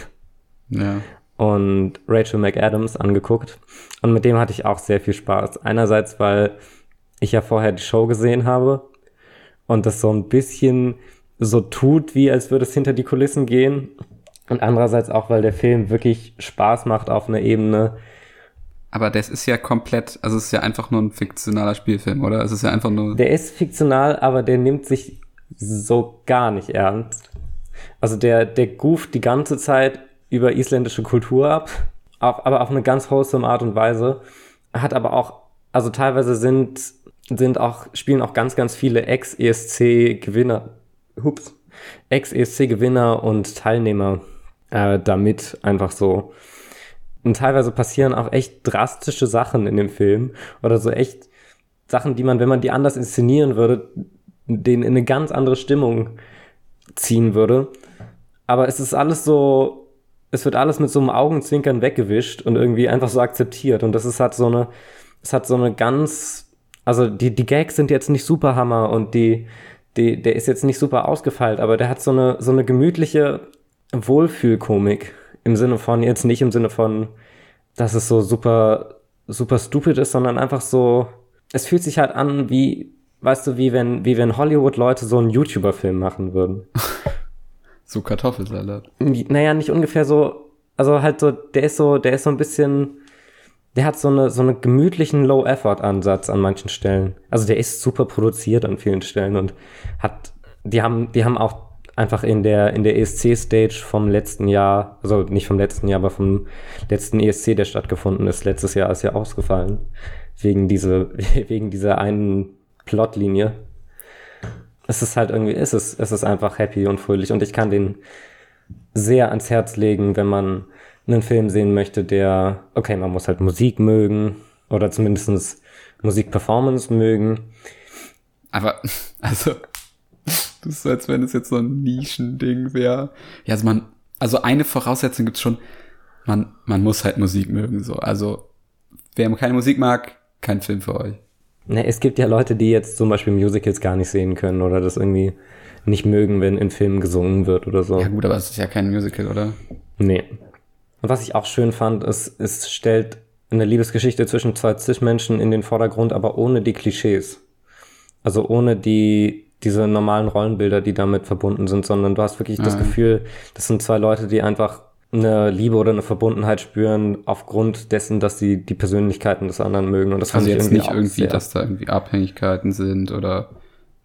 S2: Ja.
S1: Und Rachel McAdams angeguckt. Und mit dem hatte ich auch sehr viel Spaß. Einerseits, weil ich ja vorher die Show gesehen habe und das so ein bisschen so tut, wie als würde es hinter die Kulissen gehen. Und andererseits auch, weil der Film wirklich Spaß macht auf einer Ebene.
S2: Aber das ist ja komplett, also es ist ja einfach nur ein fiktionaler Spielfilm, oder? Es ist ja einfach nur.
S1: Der ist fiktional, aber der nimmt sich so gar nicht ernst. Also der, der gooft die ganze Zeit über isländische Kultur ab, auf, aber auf eine ganz wholesome Art und Weise. Hat aber auch, also teilweise sind, sind auch, spielen auch ganz, ganz viele Ex-ESC-Gewinner, hups, Ex-ESC-Gewinner und Teilnehmer äh, damit einfach so. Und teilweise passieren auch echt drastische Sachen in dem Film oder so echt Sachen, die man, wenn man die anders inszenieren würde, den in eine ganz andere Stimmung ziehen würde. Aber es ist alles so, es wird alles mit so einem Augenzwinkern weggewischt und irgendwie einfach so akzeptiert. Und das ist halt so eine, es hat so eine ganz, also die, die Gags sind jetzt nicht super Hammer und die, die, der ist jetzt nicht super ausgefeilt, aber der hat so eine, so eine gemütliche Wohlfühlkomik. Im Sinne von, jetzt nicht im Sinne von, dass es so super, super stupid ist, sondern einfach so, es fühlt sich halt an wie, weißt du, wie wenn, wie wenn Hollywood-Leute so einen YouTuber-Film machen würden.
S2: So Kartoffelsalat.
S1: Naja, nicht ungefähr so, also halt so, der ist so, der ist so ein bisschen, der hat so eine, so einen gemütlichen Low-Effort-Ansatz an manchen Stellen. Also der ist super produziert an vielen Stellen und hat, die haben, die haben auch einfach in der, in der ESC-Stage vom letzten Jahr, also nicht vom letzten Jahr, aber vom letzten ESC, der stattgefunden ist, letztes Jahr ist ja ausgefallen. Wegen diese, wegen dieser einen Plotlinie. Es ist halt irgendwie, es ist, es ist einfach happy und fröhlich und ich kann den sehr ans Herz legen, wenn man einen Film sehen möchte, der, okay, man muss halt Musik mögen oder zumindestens Musikperformance mögen.
S2: Aber, also, das ist so, als wenn es jetzt so ein Nischending wäre. Ja, also man, also eine Voraussetzung gibt's schon, man, man muss halt Musik mögen, so. Also, wer keine Musik mag, kein Film für euch.
S1: Ne, es gibt ja Leute, die jetzt zum Beispiel Musicals gar nicht sehen können oder das irgendwie nicht mögen, wenn in Filmen gesungen wird oder so.
S2: Ja gut, aber es ist ja kein Musical, oder?
S1: Nee. Und was ich auch schön fand, ist, es stellt eine Liebesgeschichte zwischen zwei Cis-Menschen in den Vordergrund, aber ohne die Klischees. Also ohne die, diese normalen Rollenbilder, die damit verbunden sind, sondern du hast wirklich das
S2: Ah.
S1: Gefühl, das sind zwei Leute, die einfach eine Liebe oder eine Verbundenheit spüren aufgrund dessen, dass sie die Persönlichkeiten des anderen mögen. Und das
S2: Also jetzt
S1: irgendwie
S2: nicht irgendwie,
S1: sehr-
S2: dass da irgendwie Abhängigkeiten sind oder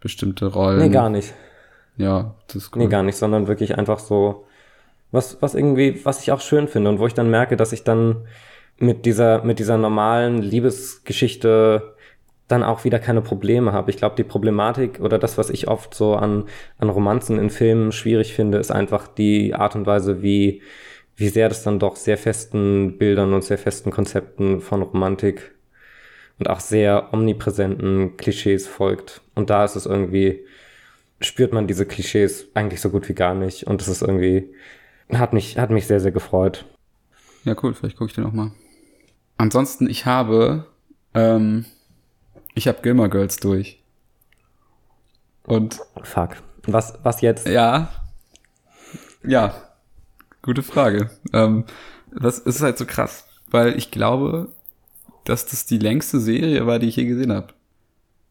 S2: bestimmte Rollen.
S1: Nee, gar nicht.
S2: Ja, das ist cool.
S1: Nee, gar nicht, sondern wirklich einfach so, was, was irgendwie, was ich auch schön finde und wo ich dann merke, dass ich dann mit dieser, mit dieser normalen Liebesgeschichte dann auch wieder keine Probleme habe. Ich glaube, die Problematik oder das, was ich oft so an, an Romanzen in Filmen schwierig finde, ist einfach die Art und Weise, wie, wie sehr das dann doch sehr festen Bildern und sehr festen Konzepten von Romantik und auch sehr omnipräsenten Klischees folgt. Und da ist es irgendwie, spürt man diese Klischees eigentlich so gut wie gar nicht. Und das ist irgendwie, hat mich, hat mich sehr, sehr gefreut.
S2: Ja, cool, vielleicht gucke ich den auch mal. Ansonsten, ich habe, ähm, ich habe Gilmore Girls durch. Und
S1: Fuck. Was, was jetzt?
S2: ja, ja, gute Frage. Ähm, das ist halt so krass, weil ich glaube, dass das die längste Serie war, die ich je gesehen habe.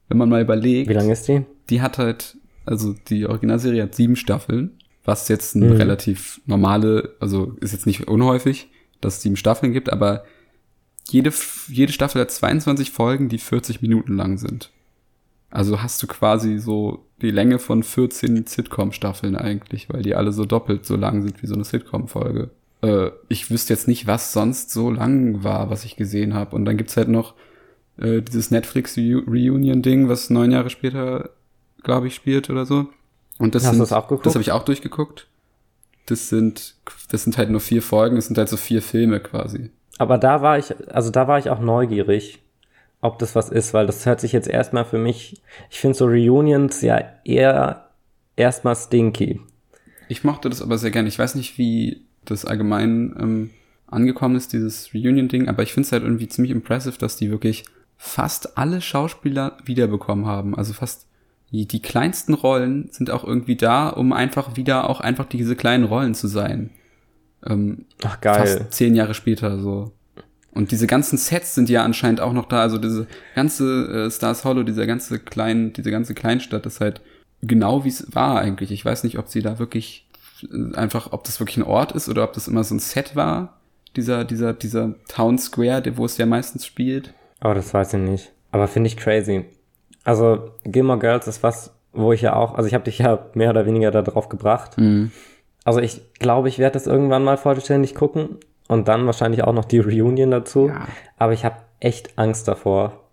S2: Wenn man mal überlegt,
S1: Wie lange ist die?
S2: die hat halt, also die Originalserie hat sieben Staffeln, was jetzt ein
S1: Mhm.
S2: relativ normale, also ist jetzt nicht unhäufig, dass es sieben Staffeln gibt, aber jede, jede Staffel hat 22 Folgen, die 40 Minuten lang sind. Also hast du quasi so die Länge von 14 Sitcom-Staffeln eigentlich, weil die alle so doppelt so lang sind wie so eine Sitcom-Folge. Äh, ich wüsste jetzt nicht, was sonst so lang war, was ich gesehen habe. Und dann gibt's halt noch äh, dieses Netflix-Reunion-Ding, was neun Jahre später, glaube ich, spielt oder so. Und das sind,
S1: das?
S2: Das habe ich auch durchgeguckt. Das sind, das sind halt nur vier Folgen, es sind halt so vier Filme quasi.
S1: Aber da war ich, also da war ich auch neugierig, ob das was ist, weil das hört sich jetzt erstmal für mich, ich finde so Reunions ja eher erstmal stinky.
S2: Ich mochte das aber sehr gerne. Ich weiß nicht, wie das allgemein ähm, angekommen ist, dieses Reunion-Ding, aber ich finde es halt irgendwie ziemlich impressive, dass die wirklich fast alle Schauspieler wiederbekommen haben. Also fast die, die kleinsten Rollen sind auch irgendwie da, um einfach wieder auch einfach diese kleinen Rollen zu sein. Ähm,
S1: Ach geil.
S2: fast zehn Jahre später so. Und diese ganzen Sets sind ja anscheinend auch noch da. Also diese ganze äh, Stars Hollow, dieser ganze kleinen, diese ganze Kleinstadt ist halt genau wie es war eigentlich. Ich weiß nicht, ob sie da wirklich äh, einfach, ob das wirklich ein Ort ist oder ob das immer so ein Set war. Dieser, dieser, dieser Town Square, wo es ja meistens spielt.
S1: Oh, das weiß ich nicht. Aber finde ich crazy. Also, Gilmore Girls ist was, wo ich ja auch, also ich habe dich ja mehr oder weniger da drauf gebracht.
S2: Mhm.
S1: Also ich glaube, ich werde das irgendwann mal vollständig gucken und dann wahrscheinlich auch noch die Reunion dazu.
S2: Ja.
S1: Aber ich habe echt Angst davor,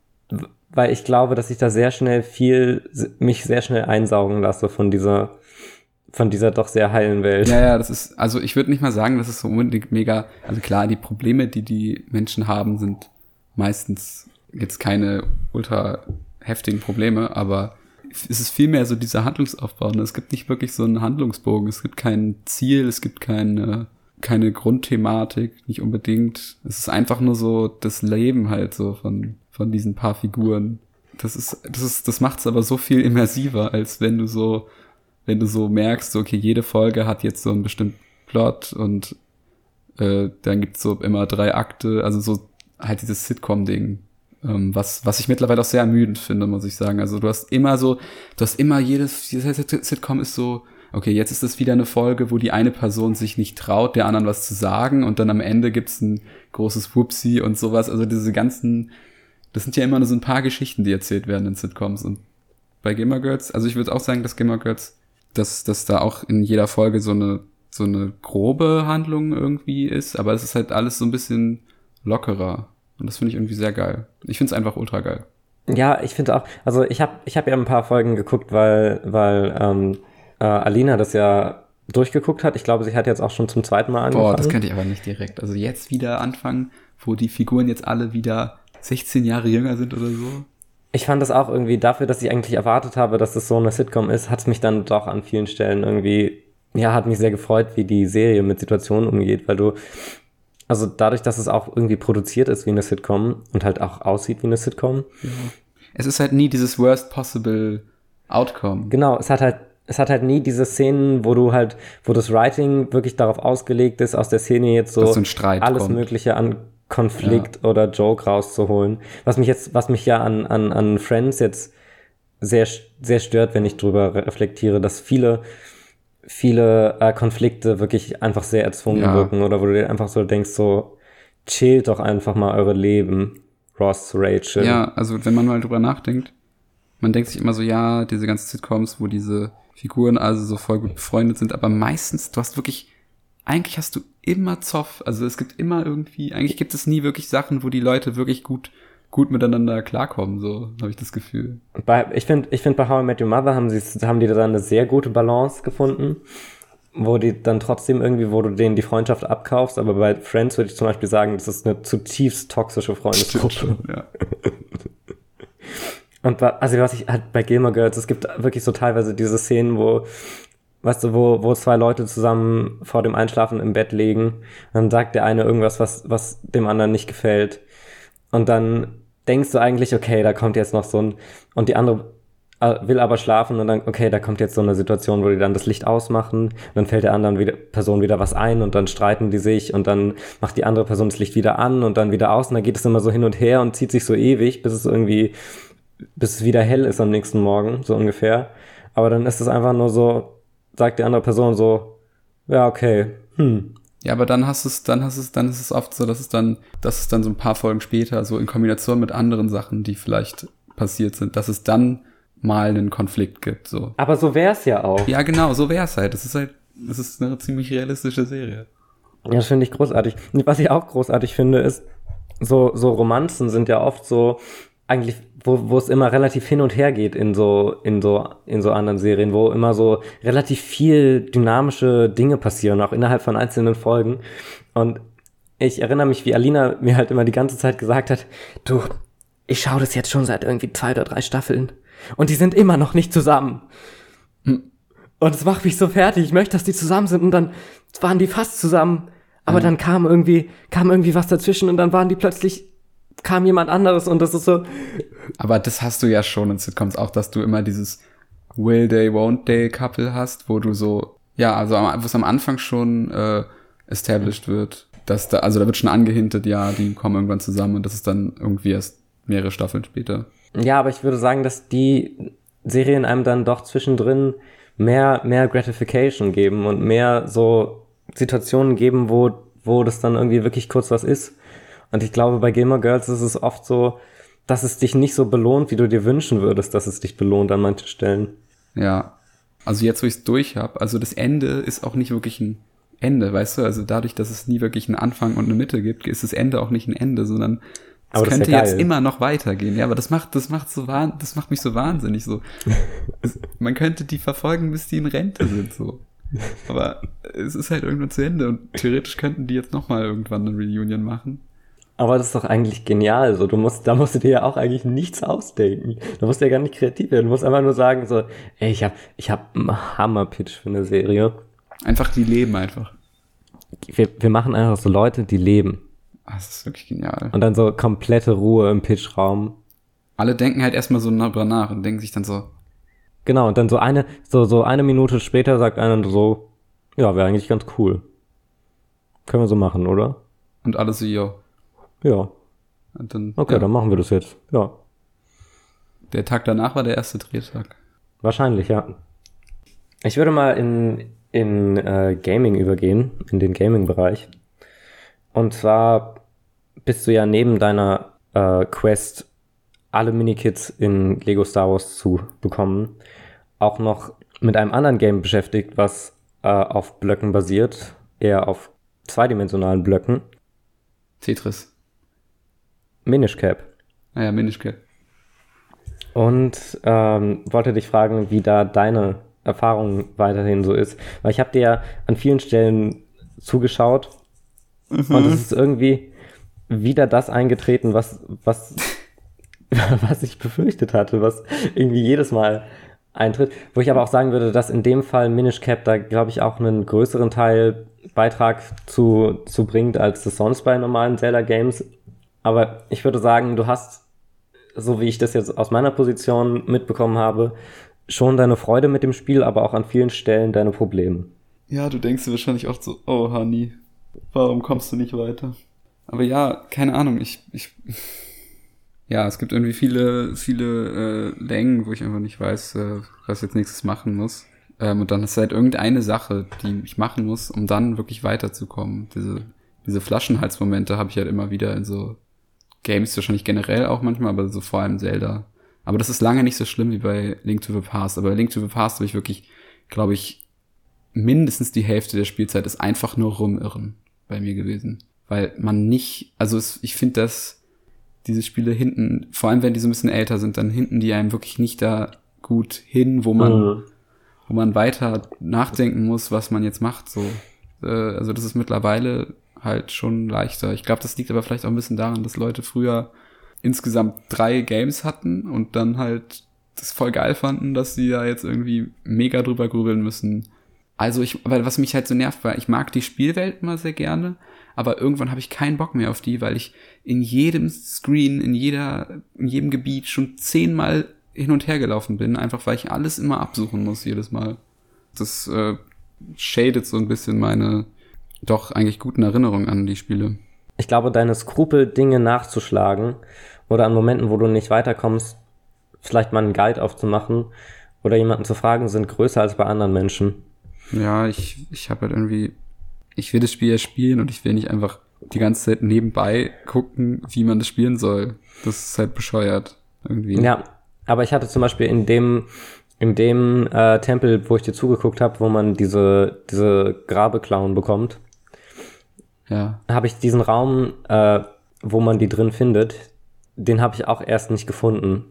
S1: weil ich glaube, dass ich da sehr schnell viel, mich sehr schnell einsaugen lasse von dieser, von dieser doch sehr heilen Welt.
S2: Ja, ja, das ist, also ich würde nicht mal sagen, dass es so unbedingt mega, also klar, die Probleme, die die Menschen haben, sind meistens jetzt keine ultra heftigen Probleme, aber es ist vielmehr so dieser Handlungsaufbau. Ne? Es gibt nicht wirklich so einen Handlungsbogen, es gibt kein Ziel, es gibt keine, keine Grundthematik, nicht unbedingt. Es ist einfach nur so das Leben halt so von, von diesen paar Figuren. Das ist, das ist, das macht es aber so viel immersiver, als wenn du so, wenn du so merkst, okay, jede Folge hat jetzt so einen bestimmten Plot und äh, dann gibt's so immer drei Akte, also so halt dieses Sitcom-Ding, was, was ich mittlerweile auch sehr ermüdend finde, muss ich sagen. Also du hast immer so, du hast immer jedes, jedes Sitcom ist so, okay, jetzt ist das wieder eine Folge, wo die eine Person sich nicht traut, der anderen was zu sagen und dann am Ende gibt's ein großes Whoopsie und sowas. Also diese ganzen, das sind ja immer nur so ein paar Geschichten, die erzählt werden in Sitcoms und bei Gamer Girls, also ich würde auch sagen, dass Gamer Girls, dass, dass da auch in jeder Folge so eine, so eine grobe Handlung irgendwie ist, aber es ist halt alles so ein bisschen lockerer. Und das finde ich irgendwie sehr geil. Ich finde es einfach ultra geil.
S1: Ja, ich finde auch, also ich habe ich hab ja ein paar Folgen geguckt, weil, weil ähm, äh, Alina das ja durchgeguckt hat. Ich glaube, sie hat jetzt auch schon zum zweiten Mal angefangen.
S2: Boah, das könnte ich aber nicht direkt. Also jetzt wieder anfangen, wo die Figuren jetzt alle wieder 16 Jahre jünger sind oder so.
S1: Ich fand das auch irgendwie dafür, dass ich eigentlich erwartet habe, dass es so eine Sitcom ist, hat es mich dann doch an vielen Stellen irgendwie, ja, hat mich sehr gefreut, wie die Serie mit Situationen umgeht, weil du, also dadurch, dass es auch irgendwie produziert ist wie eine Sitcom und halt auch aussieht wie eine Sitcom.
S2: Ja. Es ist halt nie dieses worst possible outcome.
S1: Genau, es hat halt es hat halt nie diese Szenen, wo du halt, wo das Writing wirklich darauf ausgelegt ist, aus der Szene jetzt so,
S2: so alles
S1: kommt. Mögliche an Konflikt ja. oder Joke rauszuholen. Was mich jetzt, was mich ja an, an, an Friends jetzt sehr, sehr stört, wenn ich drüber reflektiere, dass viele, viele äh, Konflikte wirklich einfach sehr erzwungen ja. wirken oder wo du dir einfach so denkst, so, chillt doch einfach mal eure Leben, Ross, Rachel.
S2: Ja, also wenn man mal drüber nachdenkt, man denkt sich immer so, ja, diese ganzen Sitcoms, wo diese Figuren also so voll gut befreundet sind, aber meistens, du hast wirklich, eigentlich hast du immer Zoff, also es gibt immer irgendwie, eigentlich gibt es nie wirklich Sachen, wo die Leute wirklich gut gut miteinander klarkommen, so habe ich das Gefühl.
S1: Bei, ich finde, ich finde bei How I Met Your Mother haben sie haben die da eine sehr gute Balance gefunden, wo die dann trotzdem irgendwie, wo du denen die Freundschaft abkaufst, aber bei Friends würde ich zum Beispiel sagen, das ist eine zutiefst toxische Freundesgruppe. ja. Und also was ich halt bei Gilmore Girls, es gibt wirklich so teilweise diese Szenen, wo, weißt du, wo, wo zwei Leute zusammen vor dem Einschlafen im Bett liegen, dann sagt der eine irgendwas, was, was dem anderen nicht gefällt. Und dann denkst du eigentlich, okay, da kommt jetzt noch so ein, und die andere äh, will aber schlafen und dann, okay, da kommt jetzt so eine Situation, wo die dann das Licht ausmachen, dann fällt der anderen wieder, Person wieder was ein und dann streiten die sich und dann macht die andere Person das Licht wieder an und dann wieder aus und dann geht es immer so hin und her und zieht sich so ewig, bis es irgendwie bis es wieder hell ist am nächsten Morgen, so ungefähr. Aber dann ist es einfach nur so, sagt die andere Person so, ja, okay, hm.
S2: Ja, aber dann hast du es, dann hast es, dann ist es oft so, dass es dann, dass es dann so ein paar Folgen später, so in Kombination mit anderen Sachen, die vielleicht passiert sind, dass es dann mal einen Konflikt gibt, so.
S1: Aber so wär's ja auch.
S2: Ja, genau, so wär's halt. Das ist halt, das ist eine ziemlich realistische Serie.
S1: Ja, das finde ich großartig. Was ich auch großartig finde, ist, so, so Romanzen sind ja oft so, eigentlich, wo, wo es immer relativ hin und her geht in so, in so, in so anderen Serien, wo immer so relativ viel dynamische Dinge passieren, auch innerhalb von einzelnen Folgen. Und ich erinnere mich, wie Alina mir halt immer die ganze Zeit gesagt hat, du, ich schaue das jetzt schon seit irgendwie zwei oder drei Staffeln. Und die sind immer noch nicht zusammen. Hm. Und es macht mich so fertig. Ich möchte, dass die zusammen sind. Und dann waren die fast zusammen. Aber mhm. dann kam irgendwie, kam irgendwie was dazwischen und dann waren die plötzlich kam jemand anderes und das ist so.
S2: Aber das hast du ja schon in Sitcoms auch, dass du immer dieses Will Day, Won't Day Couple hast, wo du so, ja, also wo es am Anfang schon äh, established wird, dass da, also da wird schon angehintet, ja, die kommen irgendwann zusammen und das ist dann irgendwie erst mehrere Staffeln später.
S1: Ja, aber ich würde sagen, dass die Serien einem dann doch zwischendrin mehr, mehr Gratification geben und mehr so Situationen geben, wo, wo das dann irgendwie wirklich kurz was ist und ich glaube, bei Gamer Girls ist es oft so, dass es dich nicht so belohnt, wie du dir wünschen würdest, dass es dich belohnt an manchen Stellen.
S2: Ja. Also jetzt, wo ich es durch habe, also das Ende ist auch nicht wirklich ein Ende, weißt du? Also dadurch, dass es nie wirklich einen Anfang und eine Mitte gibt, ist das Ende auch nicht ein Ende, sondern es aber könnte ja jetzt immer noch weitergehen. Ja, aber das macht, das macht so wahn, das macht mich so wahnsinnig so. man könnte die verfolgen, bis die in Rente sind so. Aber es ist halt irgendwann zu Ende und theoretisch könnten die jetzt noch mal irgendwann eine Reunion machen.
S1: Aber das ist doch eigentlich genial. So, du musst, da musst du dir ja auch eigentlich nichts ausdenken. Du musst ja gar nicht kreativ werden. Du musst einfach nur sagen so, ey, ich hab, ich hab einen Hammer-Pitch für eine Serie.
S2: Einfach die leben einfach.
S1: Wir, wir machen einfach so Leute, die leben.
S2: Ah, das ist wirklich genial.
S1: Und dann so komplette Ruhe im Pitchraum.
S2: Alle denken halt erstmal so drüber nach und denken sich dann so.
S1: Genau, und dann so eine, so, so eine Minute später sagt einer so, ja, wäre eigentlich ganz cool. Können wir so machen, oder?
S2: Und alle so, yo,
S1: ja. Dann, okay, ja. dann machen wir das jetzt. Ja.
S2: Der Tag danach war der erste Drehtag.
S1: Wahrscheinlich, ja. Ich würde mal in, in äh, Gaming übergehen, in den Gaming-Bereich. Und zwar bist du ja neben deiner äh, Quest, alle Minikits in Lego Star Wars zu bekommen, auch noch mit einem anderen Game beschäftigt, was äh, auf Blöcken basiert, eher auf zweidimensionalen Blöcken.
S2: Tetris.
S1: Minish Cap.
S2: Ah ja, Minish Cap.
S1: Und ähm, wollte dich fragen, wie da deine Erfahrung weiterhin so ist. Weil ich habe dir ja an vielen Stellen zugeschaut mhm. und es ist irgendwie wieder das eingetreten, was, was, was ich befürchtet hatte, was irgendwie jedes Mal eintritt. Wo ich aber auch sagen würde, dass in dem Fall Minish Cap da, glaube ich, auch einen größeren Teil Beitrag zu, zu bringt, als das sonst bei normalen Zelda Games. Aber ich würde sagen, du hast, so wie ich das jetzt aus meiner Position mitbekommen habe, schon deine Freude mit dem Spiel, aber auch an vielen Stellen deine Probleme.
S2: Ja, du denkst dir wahrscheinlich oft so, oh Honey, warum kommst du nicht weiter? Aber ja, keine Ahnung, ich, ich, ja, es gibt irgendwie viele, viele äh, Längen, wo ich einfach nicht weiß, äh, was jetzt nächstes machen muss. Ähm, und dann ist halt irgendeine Sache, die ich machen muss, um dann wirklich weiterzukommen. Diese, diese Flaschenhalsmomente habe ich halt immer wieder in so Games, wahrscheinlich generell auch manchmal, aber so vor allem Zelda. Aber das ist lange nicht so schlimm wie bei Link to the Past. Aber bei Link to the Past habe ich wirklich, glaube ich, mindestens die Hälfte der Spielzeit ist einfach nur rumirren bei mir gewesen. Weil man nicht, also es, ich finde, dass diese Spiele hinten, vor allem wenn die so ein bisschen älter sind, dann hinten die einem wirklich nicht da gut hin, wo man, mhm. wo man weiter nachdenken muss, was man jetzt macht. So, äh, also das ist mittlerweile halt schon leichter. Ich glaube, das liegt aber vielleicht auch ein bisschen daran, dass Leute früher insgesamt drei Games hatten und dann halt das voll geil fanden, dass sie da jetzt irgendwie mega drüber grübeln müssen. Also ich, weil was mich halt so nervt, war, ich mag die Spielwelt immer sehr gerne, aber irgendwann habe ich keinen Bock mehr auf die, weil ich in jedem Screen, in jeder, in jedem Gebiet schon zehnmal hin und her gelaufen bin, einfach weil ich alles immer absuchen muss jedes Mal. Das äh, shadet so ein bisschen meine doch eigentlich guten Erinnerungen an die Spiele.
S1: Ich glaube, deine Skrupel, Dinge nachzuschlagen, oder an Momenten, wo du nicht weiterkommst, vielleicht mal einen Guide aufzumachen oder jemanden zu fragen, sind größer als bei anderen Menschen.
S2: Ja, ich, ich habe halt irgendwie, ich will das Spiel ja spielen und ich will nicht einfach die ganze Zeit nebenbei gucken, wie man das spielen soll. Das ist halt bescheuert irgendwie.
S1: Ja, aber ich hatte zum Beispiel in dem in dem äh, Tempel, wo ich dir zugeguckt habe, wo man diese diese Grabeklauen bekommt,
S2: ja.
S1: habe ich diesen Raum, äh, wo man die drin findet, den habe ich auch erst nicht gefunden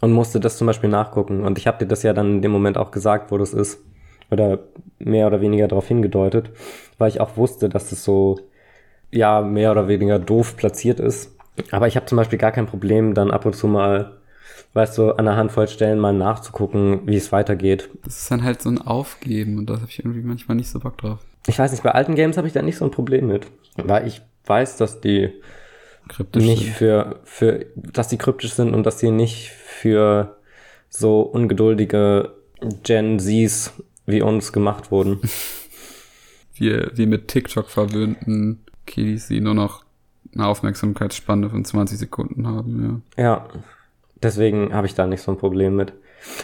S1: und musste das zum Beispiel nachgucken. Und ich habe dir das ja dann in dem Moment auch gesagt, wo das ist. Oder mehr oder weniger darauf hingedeutet, weil ich auch wusste, dass das so, ja, mehr oder weniger doof platziert ist. Aber ich habe zum Beispiel gar kein Problem, dann ab und zu mal, weißt du, an einer Handvoll Stellen mal nachzugucken, wie es weitergeht.
S2: Das ist dann halt so ein Aufgeben und da habe ich irgendwie manchmal nicht so Bock drauf.
S1: Ich weiß nicht, bei alten Games habe ich da nicht so ein Problem mit. Weil ich weiß, dass die kryptisch nicht sind. für, für, dass die kryptisch sind und dass sie nicht für so ungeduldige Gen Zs wie uns gemacht wurden.
S2: Wir, wie mit TikTok verwöhnten Kiddies, die nur noch eine Aufmerksamkeitsspanne von 20 Sekunden haben,
S1: ja. Ja, deswegen habe ich da nicht so ein Problem mit.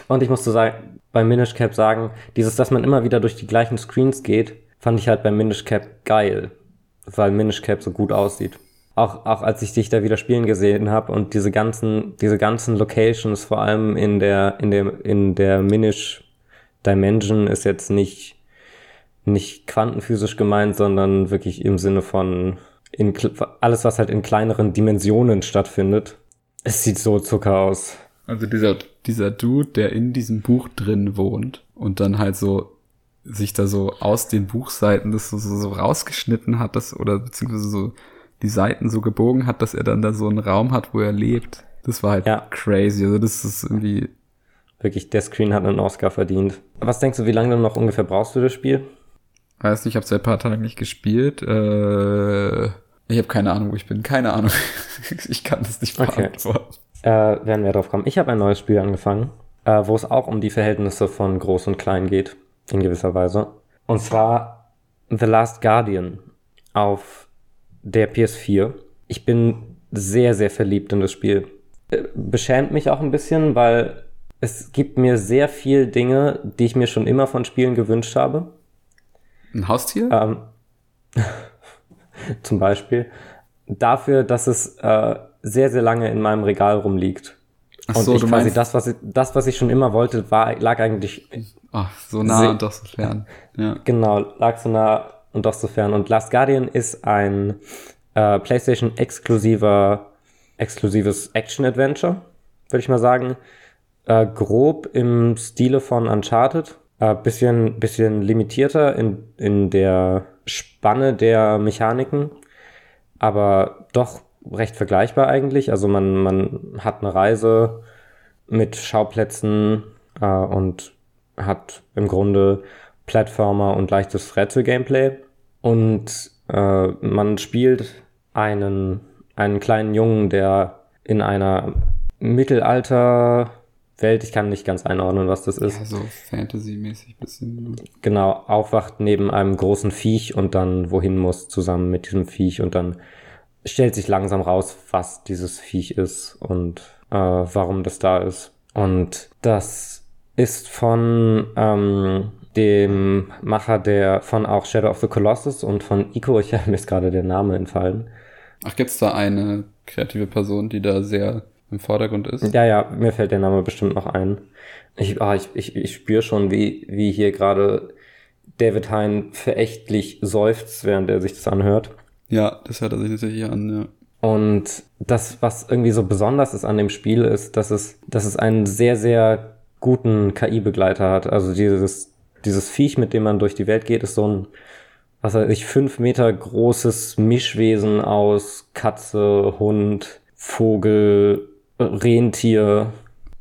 S1: Und ich musste sagen, bei Minish Cap sagen, dieses, dass man immer wieder durch die gleichen Screens geht, fand ich halt bei Minish Cap geil, weil Minish Cap so gut aussieht auch, auch als ich dich da wieder spielen gesehen habe und diese ganzen, diese ganzen Locations, vor allem in der, in der, in der Minish Dimension ist jetzt nicht, nicht quantenphysisch gemeint, sondern wirklich im Sinne von in, alles, was halt in kleineren Dimensionen stattfindet. Es sieht so Zucker aus.
S2: Also dieser, dieser Dude, der in diesem Buch drin wohnt und dann halt so sich da so aus den Buchseiten das so, so, so rausgeschnitten hat, das oder beziehungsweise so die Seiten so gebogen hat, dass er dann da so einen Raum hat, wo er lebt. Das war halt ja. crazy. Also das ist irgendwie.
S1: Wirklich, der Screen hat einen Oscar verdient. Was denkst du, wie lange du noch ungefähr brauchst für das Spiel?
S2: Weiß nicht, ich habe seit ein paar Tagen nicht gespielt. Äh, ich habe keine Ahnung, wo ich bin. Keine Ahnung. ich kann das nicht beantworten.
S1: Okay. Äh, werden wir drauf kommen. Ich habe ein neues Spiel angefangen, äh, wo es auch um die Verhältnisse von Groß und Klein geht, in gewisser Weise. Und zwar The Last Guardian auf der PS4. Ich bin sehr, sehr verliebt in das Spiel. Äh, beschämt mich auch ein bisschen, weil es gibt mir sehr viel Dinge, die ich mir schon immer von Spielen gewünscht habe.
S2: Ein Haustier?
S1: Ähm, zum Beispiel. Dafür, dass es äh, sehr, sehr lange in meinem Regal rumliegt.
S2: Ach
S1: Und
S2: so,
S1: ich
S2: du
S1: quasi
S2: meinst,
S1: das, was ich, das, was ich schon immer wollte, war, lag eigentlich
S2: ach, so nah
S1: Se-
S2: und doch so fern. Ja.
S1: Genau, lag so nah und doch so fern. Und Last Guardian ist ein äh, PlayStation-exklusiver, exklusives Action-Adventure, würde ich mal sagen. Äh, grob im Stile von Uncharted. Äh, bisschen, bisschen limitierter in, in der Spanne der Mechaniken, aber doch recht vergleichbar eigentlich. Also man, man hat eine Reise mit Schauplätzen äh, und hat im Grunde Plattformer und leichtes Rätsel-Gameplay. Und äh, man spielt einen, einen kleinen Jungen, der in einer Mittelalter-Welt, ich kann nicht ganz einordnen, was das ist,
S2: ja, so Fantasy-mäßig bisschen.
S1: genau, aufwacht neben einem großen Viech und dann wohin muss zusammen mit diesem Viech und dann stellt sich langsam raus, was dieses Viech ist und äh, warum das da ist. Und das ist von ähm, dem Macher der von auch Shadow of the Colossus und von Ico, ich mir ist gerade der Name entfallen.
S2: Ach, gibt's da eine kreative Person, die da sehr im Vordergrund ist?
S1: Ja, ja, mir fällt der Name bestimmt noch ein. Ich, ah, ich, ich, ich spüre schon, wie, wie hier gerade David Hein verächtlich seufzt, während er sich das anhört.
S2: Ja, das hört er sich natürlich an, ja.
S1: Und das, was irgendwie so besonders ist an dem Spiel, ist, dass es, dass es einen sehr, sehr guten KI-Begleiter hat. Also dieses, dieses Viech, mit dem man durch die Welt geht, ist so ein, was weiß ich, fünf Meter großes Mischwesen aus Katze, Hund, Vogel, Rentier,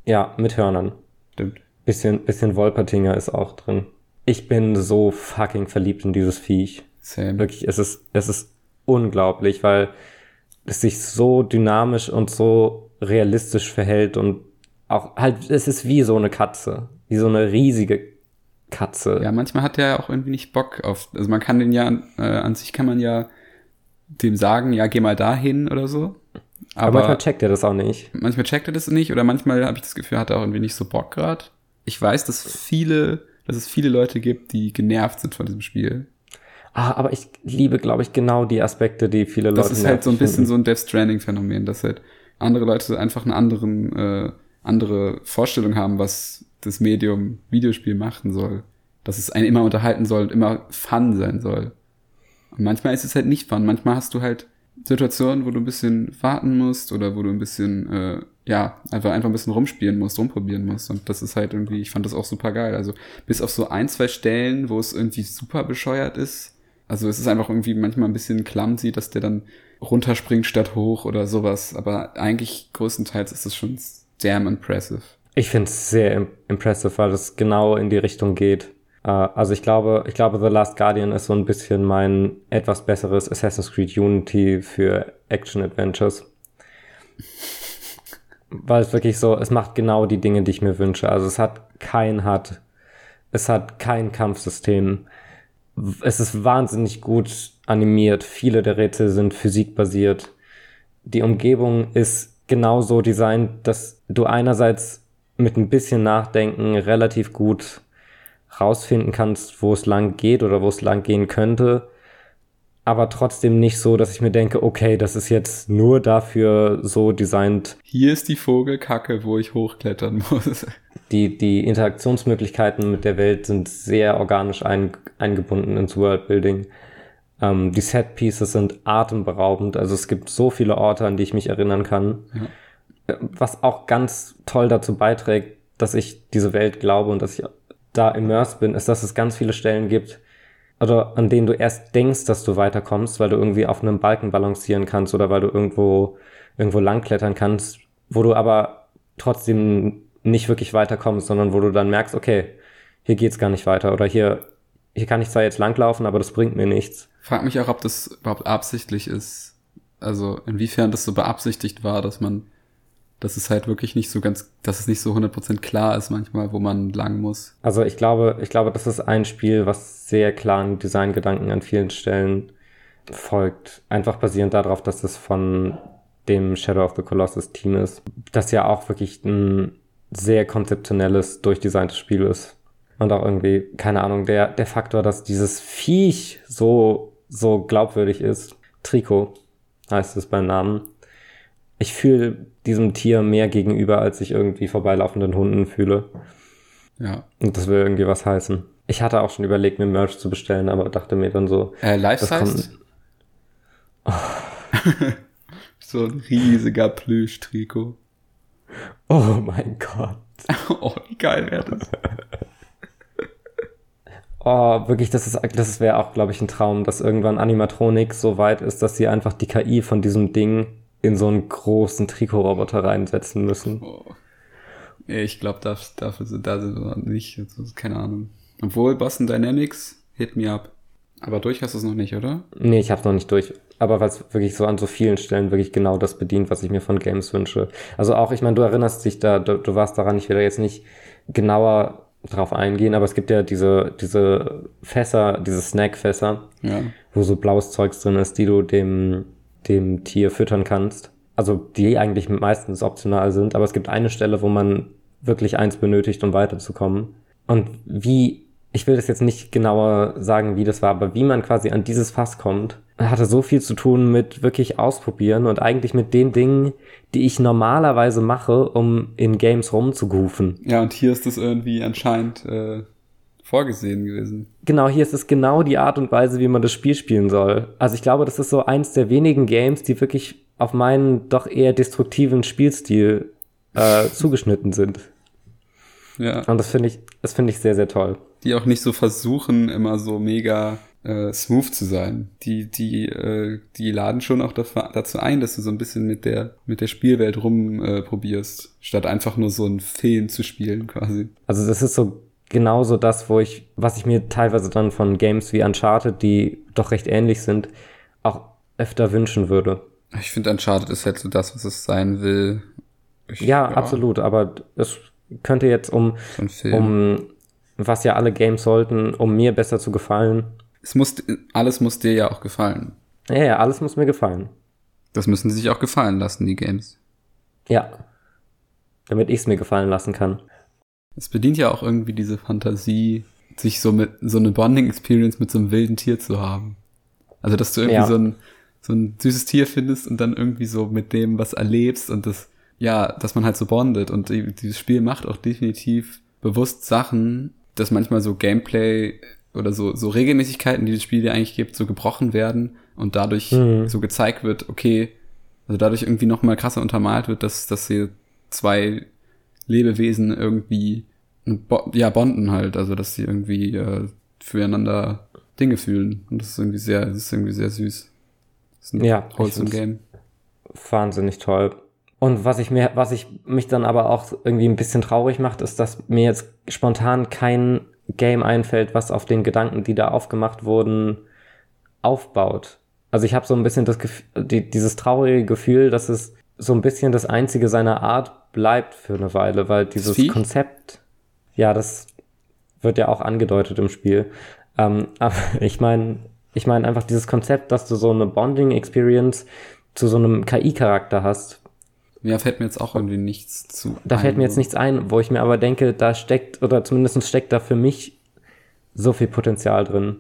S1: ja, mit Hörnern.
S2: Stimmt.
S1: Bisschen, bisschen Wolpertinger ist auch drin. Ich bin so fucking verliebt in dieses Viech.
S2: Same.
S1: Wirklich, es ist, es ist unglaublich, weil es sich so dynamisch und so realistisch verhält und auch halt, es ist wie so eine Katze. Wie so eine riesige Katze.
S2: Ja, manchmal hat er auch irgendwie nicht Bock auf. Also man kann den ja, äh, an sich kann man ja dem sagen, ja, geh mal dahin oder so.
S1: Aber,
S2: Aber,
S1: manchmal checkt er das auch nicht.
S2: manchmal checkt er das nicht oder manchmal habe ich das Gefühl, hat er auch irgendwie nicht so Bock gerade. Ich weiß, dass viele, dass es viele Leute gibt, die genervt sind von diesem Spiel.
S1: Ah, aber ich liebe, glaube ich, genau die Aspekte, die viele
S2: Das
S1: Leute
S2: ist halt so ein bisschen
S1: finden.
S2: so ein Death Stranding Phänomen, dass halt andere Leute einfach einen anderen, äh, andere Vorstellung haben, was das Medium Videospiel machen soll. Dass es einen immer unterhalten soll und immer Fun sein soll. Und manchmal ist es halt nicht Fun. Manchmal hast du halt Situationen, wo du ein bisschen warten musst oder wo du ein bisschen, äh, ja, einfach, einfach ein bisschen rumspielen musst, rumprobieren musst. Und das ist halt irgendwie, ich fand das auch super geil. Also bis auf so ein, zwei Stellen, wo es irgendwie super bescheuert ist. Also es ist einfach irgendwie manchmal ein bisschen clumsy, dass der dann runterspringt statt hoch oder sowas. Aber eigentlich größtenteils ist es schon damn impressive.
S1: Ich finde es sehr im impressive, weil es genau in die Richtung geht. Äh, also ich glaube, ich glaube, The Last Guardian ist so ein bisschen mein etwas besseres Assassin's Creed Unity für Action Adventures. Weil es wirklich so, es macht genau die Dinge, die ich mir wünsche. Also es hat kein HUD, es hat kein Kampfsystem. Es ist wahnsinnig gut animiert. Viele der Rätsel sind physikbasiert. Die Umgebung ist genauso designt, dass du einerseits mit ein bisschen Nachdenken relativ gut rausfinden kannst, wo es lang geht oder wo es lang gehen könnte, aber trotzdem nicht so, dass ich mir denke, okay, das ist jetzt nur dafür so designt.
S2: Hier ist die Vogelkacke, wo ich hochklettern muss.
S1: Die, die Interaktionsmöglichkeiten mit der Welt sind sehr organisch ein, eingebunden ins Worldbuilding. Ähm, die Set-Pieces sind atemberaubend, also es gibt so viele Orte, an die ich mich erinnern kann.
S2: Ja.
S1: Äh, Was auch ganz toll dazu beiträgt, dass ich diese Welt glaube und dass ich da immersed bin, ist, dass es ganz viele Stellen gibt, oder an denen du erst denkst, dass du weiterkommst, weil du irgendwie auf einem Balken balancieren kannst oder weil du irgendwo, irgendwo langklettern kannst, wo du aber trotzdem nicht wirklich weiterkommst, sondern wo du dann merkst, okay, hier geht's gar nicht weiter oder hier, hier kann ich zwar jetzt langlaufen, aber das bringt mir nichts.
S2: Frag mich auch, ob das überhaupt absichtlich ist. Also inwiefern das so beabsichtigt war, dass man, dass es halt wirklich nicht so ganz, dass es nicht so 100% klar ist manchmal, wo man lang muss.
S1: Also ich glaube, ich glaube, das ist ein Spiel, was sehr klaren Designgedanken an vielen Stellen folgt. Einfach basierend darauf, dass es von dem Shadow of the Colossus Team ist, das ja auch wirklich ein sehr konzeptionelles, durchdesigntes Spiel ist. Und auch irgendwie, keine Ahnung, der, der Faktor, dass dieses Viech so, so glaubwürdig ist. Trikot heißt es beim Namen. Ich fühle diesem Tier mehr gegenüber, als ich irgendwie vorbeilaufenden Hunden fühle.
S2: Ja.
S1: Und das will irgendwie was heißen. Ich hatte auch schon überlegt, mir Merch zu bestellen, aber dachte mir dann so.
S2: Äh, Life-Size? Oh. so ein riesiger Plüsch-Trikot.
S1: Oh mein Gott.
S2: oh, wie geil wäre das?
S1: Oh, wirklich, das ist, das wäre auch, glaube ich, ein Traum, dass irgendwann Animatronik so weit ist, dass sie einfach die KI von diesem Ding in so einen großen Trikoroboter reinsetzen müssen. Oh.
S2: Ich glaube, dafür sind da sind wir nicht, keine Ahnung. Obwohl Boston Dynamics hit me up. Aber durch hast du es noch nicht, oder?
S1: Nee, ich hab's noch nicht durch. Aber weil es wirklich so an so vielen Stellen wirklich genau das bedient, was ich mir von Games wünsche. Also auch, ich meine, du erinnerst dich da, du, du warst daran, ich will da jetzt nicht genauer drauf eingehen, aber es gibt ja diese, diese Fässer, diese Snackfässer,
S2: ja.
S1: wo so blaues Zeugs drin ist, die du dem, dem Tier füttern kannst. Also die eigentlich meistens optional sind, aber es gibt eine Stelle, wo man wirklich eins benötigt, um weiterzukommen. Und wie, ich will das jetzt nicht genauer sagen, wie das war, aber wie man quasi an dieses Fass kommt, hatte so viel zu tun mit wirklich ausprobieren und eigentlich mit den Dingen, die ich normalerweise mache, um in Games rumzugrufen.
S2: Ja, und hier ist das irgendwie anscheinend äh, vorgesehen gewesen.
S1: Genau, hier ist es genau die Art und Weise, wie man das Spiel spielen soll. Also ich glaube, das ist so eins der wenigen Games, die wirklich auf meinen doch eher destruktiven Spielstil äh, zugeschnitten sind.
S2: Ja.
S1: Und das finde ich, das finde ich sehr, sehr toll.
S2: Die auch nicht so versuchen, immer so mega äh, smooth zu sein. Die, die, äh, die laden schon auch dazu ein, dass du so ein bisschen mit der, mit der Spielwelt rumprobierst, äh, statt einfach nur so einen Film zu spielen quasi.
S1: Also das ist so genauso das, wo ich, was ich mir teilweise dann von Games wie Uncharted, die doch recht ähnlich sind, auch öfter wünschen würde.
S2: Ich finde Uncharted ist halt so das, was es sein will.
S1: Ich, ja, ja, absolut, aber es könnte jetzt um,
S2: so
S1: um was ja alle Games sollten, um mir besser zu gefallen.
S2: Es muss, alles muss dir ja auch gefallen.
S1: Ja, ja, alles muss mir gefallen.
S2: Das müssen sie sich auch gefallen lassen, die Games.
S1: Ja. Damit ich es mir gefallen lassen kann.
S2: Es bedient ja auch irgendwie diese Fantasie, sich so mit so eine Bonding-Experience mit so einem wilden Tier zu haben. Also, dass du irgendwie ja. so, ein, so ein süßes Tier findest und dann irgendwie so mit dem was erlebst und das ja, dass man halt so bondet und die, dieses Spiel macht auch definitiv bewusst Sachen, dass manchmal so Gameplay oder so, so Regelmäßigkeiten, die das Spiel dir eigentlich gibt, so gebrochen werden und dadurch mhm. so gezeigt wird, okay, also dadurch irgendwie nochmal krasser untermalt wird, dass, dass hier zwei Lebewesen irgendwie ja, bonden halt, also dass sie irgendwie äh, füreinander Dinge fühlen. Und das ist irgendwie sehr, das ist irgendwie sehr süß.
S1: Das ist ein ja, wholesome Game. Wahnsinnig toll. Und was ich mir, was ich mich dann aber auch irgendwie ein bisschen traurig macht, ist, dass mir jetzt spontan kein Game einfällt, was auf den Gedanken, die da aufgemacht wurden, aufbaut. Also ich habe so ein bisschen das die, dieses traurige Gefühl, dass es so ein bisschen das einzige seiner Art bleibt für eine Weile, weil dieses Konzept, ja, das wird ja auch angedeutet im Spiel. Ähm, aber ich meine, ich meine einfach dieses Konzept, dass du so eine Bonding-Experience zu so einem KI-Charakter hast,
S2: ja, fällt mir jetzt auch irgendwie nichts zu.
S1: Da ein. fällt mir jetzt nichts ein, wo ich mir aber denke, da steckt, oder zumindest steckt da für mich so viel Potenzial drin.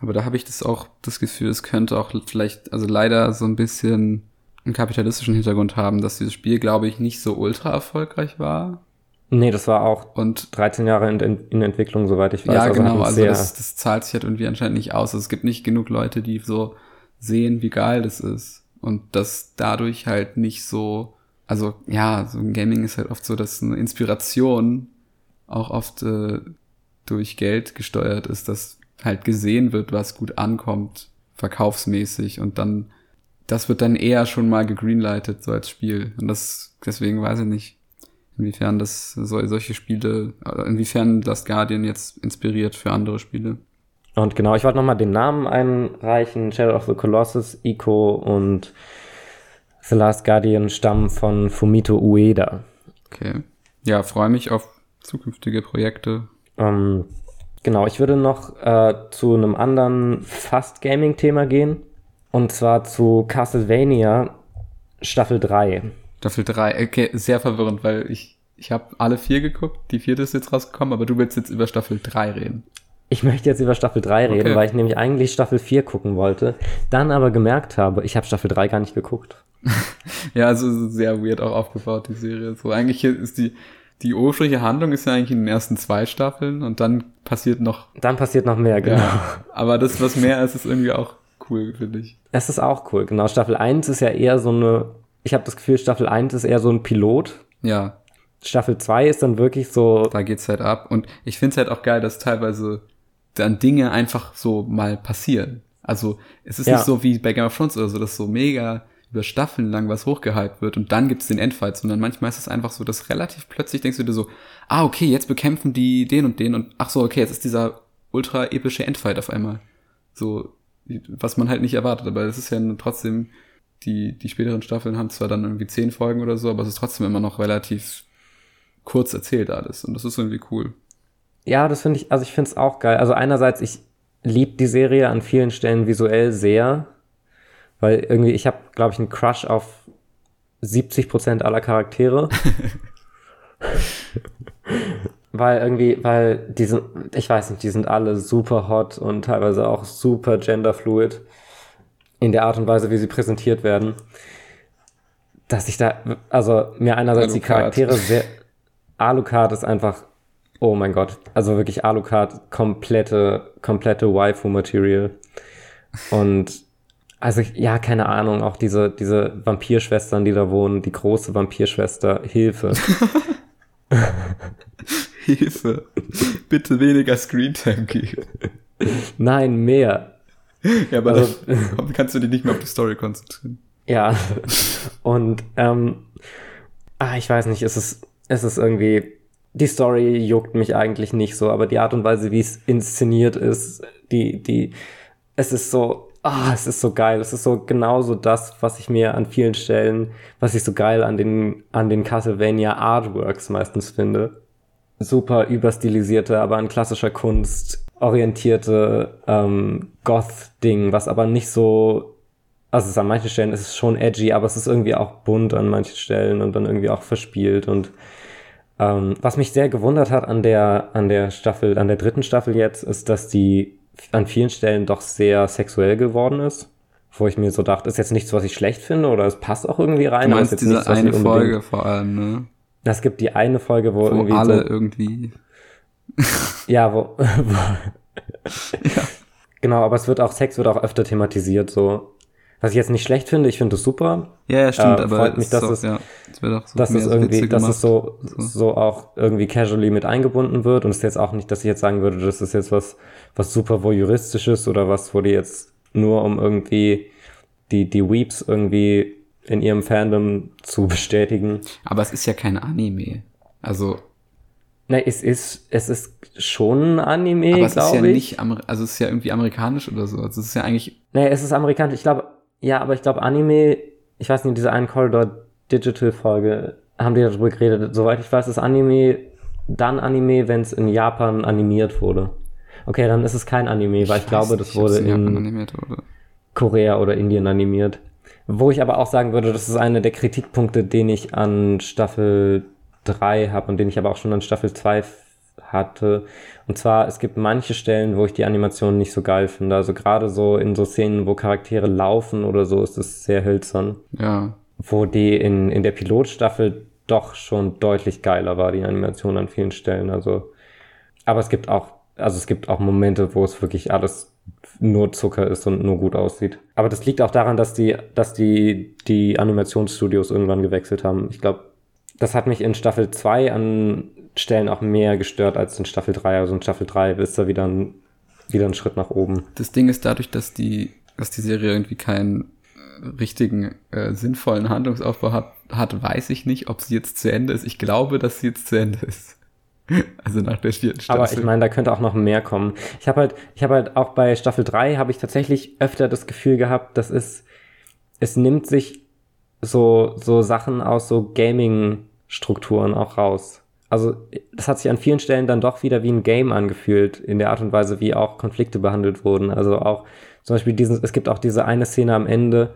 S2: Aber da habe ich das auch das Gefühl, es könnte auch vielleicht, also leider so ein bisschen einen kapitalistischen Hintergrund haben, dass dieses Spiel, glaube ich, nicht so ultra erfolgreich war.
S1: Nee, das war auch und 13 Jahre in, in Entwicklung, soweit ich weiß.
S2: Ja, also genau, also das, das zahlt sich halt irgendwie anscheinend nicht aus. Also es gibt nicht genug Leute, die so sehen, wie geil das ist und das dadurch halt nicht so, also ja, so ein Gaming ist halt oft so, dass eine Inspiration auch oft äh, durch Geld gesteuert ist, dass halt gesehen wird, was gut ankommt, verkaufsmäßig und dann, das wird dann eher schon mal gegreenlightet, so als Spiel. Und das, deswegen weiß ich nicht, inwiefern das so, solche Spiele, äh, inwiefern Last Guardian jetzt inspiriert für andere Spiele.
S1: Und genau, ich wollte nochmal den Namen einreichen. Shadow of the Colossus, Ico und The Last Guardian stammen von Fumito Ueda.
S2: Okay. Ja, freue mich auf zukünftige Projekte.
S1: Ähm, genau, ich würde noch äh, zu einem anderen fast Gaming-Thema gehen. Und zwar zu Castlevania Staffel 3.
S2: Staffel 3, okay, sehr verwirrend, weil ich ich habe alle vier geguckt, die vierte ist jetzt rausgekommen, aber du willst jetzt über Staffel 3 reden.
S1: Ich möchte jetzt über Staffel 3 reden,
S2: Okay.
S1: weil ich nämlich eigentlich Staffel 4 gucken wollte, dann aber gemerkt habe, ich habe Staffel 3 gar nicht geguckt.
S2: Ja, also sehr weird auch aufgebaut, die Serie. So, eigentlich ist die, die ursprüngliche Handlung ist ja eigentlich in den ersten zwei Staffeln und dann passiert noch,
S1: Dann passiert noch mehr, genau.
S2: ja. Aber das, was mehr ist, ist irgendwie auch cool, finde ich.
S1: Es ist auch cool, genau. Staffel 1 ist ja eher so eine, ich habe das Gefühl, Staffel 1 ist eher so ein Pilot.
S2: Ja,
S1: Staffel 2 ist dann wirklich so,
S2: da geht's halt ab. Und ich finde es halt auch geil, dass teilweise dann Dinge einfach so mal passieren. Also es ist
S1: Ja.
S2: nicht so wie bei Game of Thrones oder so, dass so mega über Staffeln lang was hochgehypt wird und dann gibt's den Endfight, sondern manchmal ist es einfach so, dass relativ plötzlich denkst du dir so, ah, okay, jetzt bekämpfen die den und den und ach so, okay, jetzt ist dieser ultra epische Endfight auf einmal. So, was man halt nicht erwartet, aber es ist ja trotzdem, die, die späteren Staffeln haben zwar dann irgendwie zehn Folgen oder so, aber es ist trotzdem immer noch relativ kurz erzählt alles und das ist irgendwie cool.
S1: Ja, das finde ich, also ich finde es auch geil. Also einerseits, ich liebe die Serie an vielen Stellen visuell sehr, weil irgendwie, ich habe, glaube ich, einen Crush auf 70 Prozent aller Charaktere. weil irgendwie, weil die sind, ich weiß nicht, die sind alle super hot und teilweise auch super genderfluid in der Art und Weise, wie sie präsentiert werden. Dass ich da, also mir einerseits die
S2: Alucard.
S1: Charaktere sehr, Alucard ist einfach, oh mein Gott, also wirklich Alucard, komplette, komplette Waifu-Material. Und also ja, keine Ahnung, auch diese, diese Vampirschwestern, die da wohnen, die große Vampirschwester, Hilfe.
S2: Hilfe. Bitte weniger Screentime geben.
S1: Nein, mehr.
S2: Ja, aber
S1: Also-
S2: dann kannst du dich nicht mehr auf die Story konzentrieren.
S1: Ja. Und ähm, ah, ich weiß nicht, es ist, es ist irgendwie, die Story juckt mich eigentlich nicht so, aber die Art und Weise, wie es inszeniert ist, die, die, es ist so, ah, es ist so geil. Es ist so genauso das, was ich mir an vielen Stellen, was ich so geil an den, an den Castlevania Artworks meistens finde. Super überstilisierte, aber an klassischer Kunst orientierte ähm, Goth-Ding, was aber nicht so also es ist an manchen Stellen ist es schon edgy, aber es ist irgendwie auch bunt an manchen Stellen und dann irgendwie auch verspielt. Und ähm, was mich sehr gewundert hat an der, an der Staffel, an der dritten Staffel jetzt, ist, dass die an vielen Stellen doch sehr sexuell geworden ist. Wo ich mir so dachte, ist jetzt nichts, was ich schlecht finde oder es passt auch irgendwie rein.
S2: Du
S1: aber es
S2: meinst
S1: ist jetzt
S2: diese
S1: nichts,
S2: eine Folge vor allem, ne?
S1: Es gibt die eine Folge, wo,
S2: Wo
S1: irgendwie
S2: alle
S1: so,
S2: irgendwie.
S1: ja, wo, wo Genau, aber es wird auch, Sex wird auch öfter thematisiert, so. Was ich jetzt nicht schlecht finde, ich finde es super,
S2: Ja, ja, stimmt,
S1: Äh,
S2: aber
S1: freut mich, dass
S2: auch,
S1: es-
S2: ja, auch so
S1: dass es
S2: so
S1: irgendwie, dass es so,
S2: So.
S1: so auch irgendwie casually mit eingebunden wird. Und es ist jetzt auch nicht, dass ich jetzt sagen würde, das ist jetzt was, was super voyeuristisches oder was, wo die jetzt nur um irgendwie die, die Weeps irgendwie in ihrem Fandom zu bestätigen.
S2: Aber es ist ja kein Anime. Also,
S1: Ne, es ist, es ist schon ein Anime,
S2: aber es ist ja
S1: glaube ich.
S2: nicht, Amer also es ist ja irgendwie amerikanisch oder so. Also es ist ja eigentlich,
S1: Nee, es ist amerikanisch. Ich glaube, ja, aber ich glaube, Anime, ich weiß nicht, in dieser einen Corridor Digital Folge haben die darüber geredet. Soweit ich weiß, ist Anime dann Anime, wenn es in Japan animiert wurde. Okay, dann ist es kein Anime, weil ich,
S2: weiß
S1: glaube, das
S2: nicht,
S1: wurde
S2: in Japan
S1: in
S2: animiert wurde.
S1: Korea oder Indien animiert. Wo ich aber auch sagen würde, das ist einer der Kritikpunkte, den ich an Staffel 3 habe und den ich aber auch schon an Staffel 2 f- hatte. Und zwar, es gibt manche Stellen, wo ich die Animation nicht so geil finde. Also gerade so in so Szenen, wo Charaktere laufen oder so, ist es sehr hölzern.
S2: Ja.
S1: Wo die in, in der Pilotstaffel doch schon deutlich geiler war, die Animation an vielen Stellen. Also, aber es gibt auch, also es gibt auch Momente, wo es wirklich alles nur Zucker ist und nur gut aussieht. Aber das liegt auch daran, dass die, dass die, die Animationsstudios irgendwann gewechselt haben. Ich glaube, das hat mich in Staffel 2 an Stellen auch mehr gestört als in Staffel 3. Also in Staffel 3 ist da wieder ein, wieder ein Schritt nach oben.
S2: Das Ding ist dadurch, dass die, dass die Serie irgendwie keinen äh, richtigen, äh, sinnvollen Handlungsaufbau hat, hat, weiß ich nicht, ob sie jetzt zu Ende ist. Ich glaube, dass sie jetzt zu Ende ist. Also nach der vierten Staffel.
S1: Aber ich meine, da könnte auch noch mehr kommen. Ich habe halt, ich habe halt auch bei Staffel 3 habe ich tatsächlich öfter das Gefühl gehabt, dass es, es nimmt sich so, so Sachen aus so Gaming-Strukturen auch raus. Also, das hat sich an vielen Stellen dann doch wieder wie ein Game angefühlt, in der Art und Weise, wie auch Konflikte behandelt wurden. Also auch, zum Beispiel diesen, es gibt auch diese eine Szene am Ende,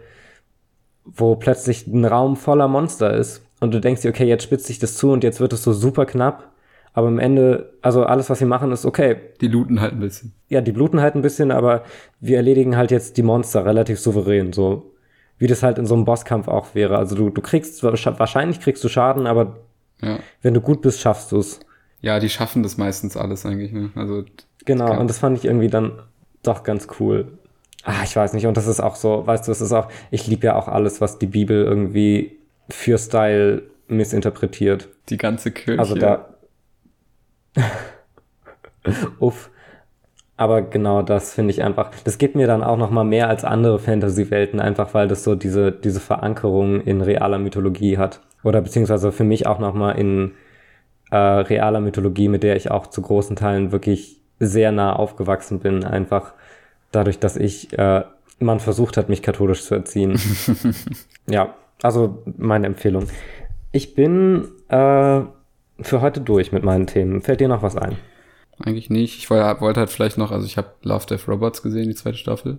S1: wo plötzlich ein Raum voller Monster ist und du denkst dir, okay, jetzt spitzt sich das zu und jetzt wird es so super knapp. Aber am Ende, also alles, was sie machen, ist okay.
S2: Die looten halt ein bisschen.
S1: Ja, die bluten halt ein bisschen, aber wir erledigen halt jetzt die Monster relativ souverän, so wie das halt in so einem Bosskampf auch wäre. Also du, du kriegst, wahrscheinlich kriegst du Schaden, aber
S2: Ja.
S1: wenn du gut bist, schaffst du es.
S2: Ja, die schaffen das meistens alles eigentlich, ne? Also,
S1: Genau, und das fand ich irgendwie dann doch ganz cool. Ah, ich weiß nicht, und das ist auch so, weißt du, es ist auch, ich liebe ja auch alles, was die Bibel irgendwie für Style missinterpretiert.
S2: die ganze Kirche.
S1: Also da. Uff. Aber genau das finde ich einfach, das gibt mir dann auch noch mal mehr als andere Fantasy-Welten, einfach weil das so diese, diese Verankerung in realer Mythologie hat. Oder beziehungsweise für mich auch noch mal in äh, realer Mythologie, mit der ich auch zu großen Teilen wirklich sehr nah aufgewachsen bin, einfach dadurch, dass ich, äh, man versucht hat, mich katholisch zu erziehen. ja, also meine Empfehlung. Ich bin äh, für heute durch mit meinen Themen. Fällt dir noch was ein?
S2: Eigentlich nicht. Ich wollte, wollte halt vielleicht noch, also ich habe Love Death Robots gesehen, die zweite Staffel.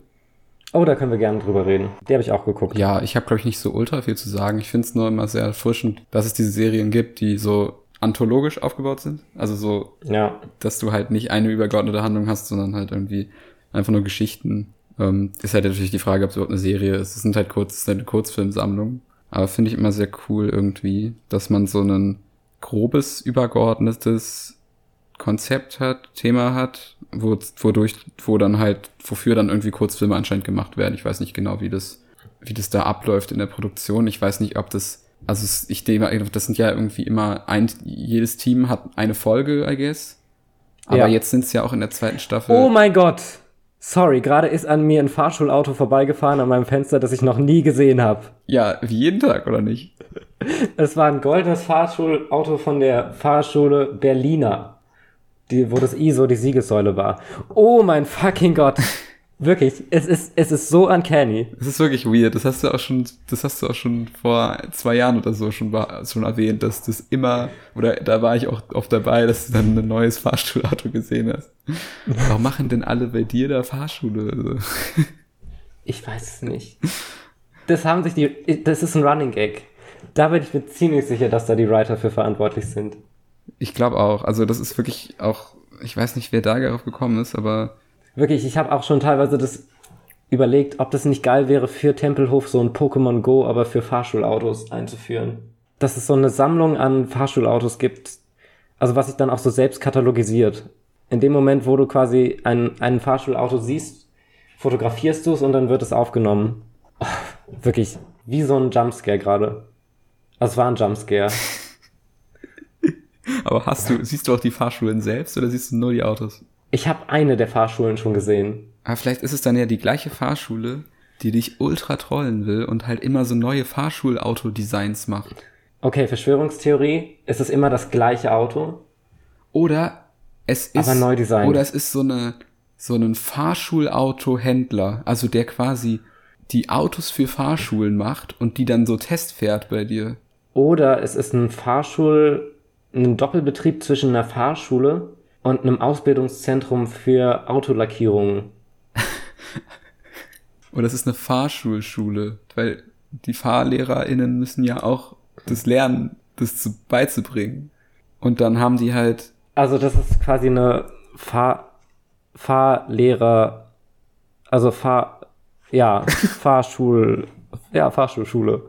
S1: Oh, da können wir gerne drüber reden. Die habe ich auch geguckt.
S2: Ja, ich habe, glaube ich, nicht so ultra viel zu sagen. Ich finde es nur immer sehr erfrischend, dass es diese Serien gibt, die so anthologisch aufgebaut sind. Also so,
S1: Ja,
S2: dass du halt nicht eine übergeordnete Handlung hast, sondern halt irgendwie einfach nur Geschichten. Ähm, ist halt natürlich die Frage, ob es überhaupt eine Serie ist. Es sind halt kurz, es ist halt eine Kurzfilmsammlung. Aber finde ich immer sehr cool irgendwie, dass man so ein grobes, übergeordnetes Konzept hat, Thema hat, wo, wodurch, wo dann halt, wofür dann irgendwie Kurzfilme anscheinend gemacht werden. Ich weiß nicht genau, wie das, wie das da abläuft in der Produktion. Ich weiß nicht, ob das, also ich denke, das sind ja irgendwie immer ein, jedes Team hat eine Folge, I guess. Aber
S1: Ja.
S2: jetzt sind es ja auch in der zweiten Staffel.
S1: Oh mein Gott! Sorry, gerade ist an mir ein Fahrschulauto vorbeigefahren an meinem Fenster, das ich noch nie gesehen habe.
S2: ja, wie jeden Tag, oder nicht?
S1: Es war ein goldenes Fahrschulauto von der Fahrschule Berliner, die, wo das ISO die Siegessäule war. Oh mein fucking Gott! Wirklich, es ist, es ist so uncanny.
S2: Das ist wirklich weird. Das hast du auch schon, das hast du auch schon vor zwei Jahren oder so schon, schon erwähnt, dass das immer, oder da war ich auch oft dabei, dass du dann ein neues Fahrschulauto gesehen hast. Warum machen denn alle bei dir da Fahrschule? Also,
S1: Ich weiß es nicht. Das haben sich die, das ist ein Running Gag. Da bin ich mir ziemlich sicher, dass da die Writer für verantwortlich sind.
S2: Ich glaube auch. Also das ist wirklich auch, ich weiß nicht, wer da darauf gekommen ist, aber
S1: Wirklich, ich habe auch schon teilweise das überlegt, ob das nicht geil wäre, für Tempelhof so ein Pokémon Go, aber für Fahrschulautos einzuführen. Dass es so eine Sammlung an Fahrschulautos gibt, also was sich dann auch so selbst katalogisiert. In dem Moment, wo du quasi ein, ein Fahrschulauto siehst, fotografierst du es und dann wird es aufgenommen. Oh, wirklich, wie so ein Jumpscare gerade. Also es war ein Jumpscare.
S2: aber hast du, siehst du auch die Fahrschulen selbst oder siehst du nur die Autos?
S1: Ich habe eine der Fahrschulen schon gesehen.
S2: Aber vielleicht ist es dann ja die gleiche Fahrschule, die dich ultra trollen will und halt immer so neue Fahrschulauto-Designs macht.
S1: Okay, Verschwörungstheorie, es ist immer das gleiche Auto.
S2: Oder es ist
S1: Aber neu designt.
S2: oder es ist so eine so ein Fahrschulauto-Händler, also der quasi die Autos für Fahrschulen macht und die dann so testfährt bei dir.
S1: Oder es ist ein Fahrschul, ein Doppelbetrieb zwischen einer Fahrschule und einem Ausbildungszentrum für Autolackierungen.
S2: Oder es ist eine Fahrschulschule, weil die FahrlehrerInnen müssen ja auch das lernen, das zu, beizubringen. Und dann haben die halt,
S1: Also das ist quasi eine Fahr Fahrlehrer, also Fahr, ja, Fahrschul, ja, Fahrschulschule.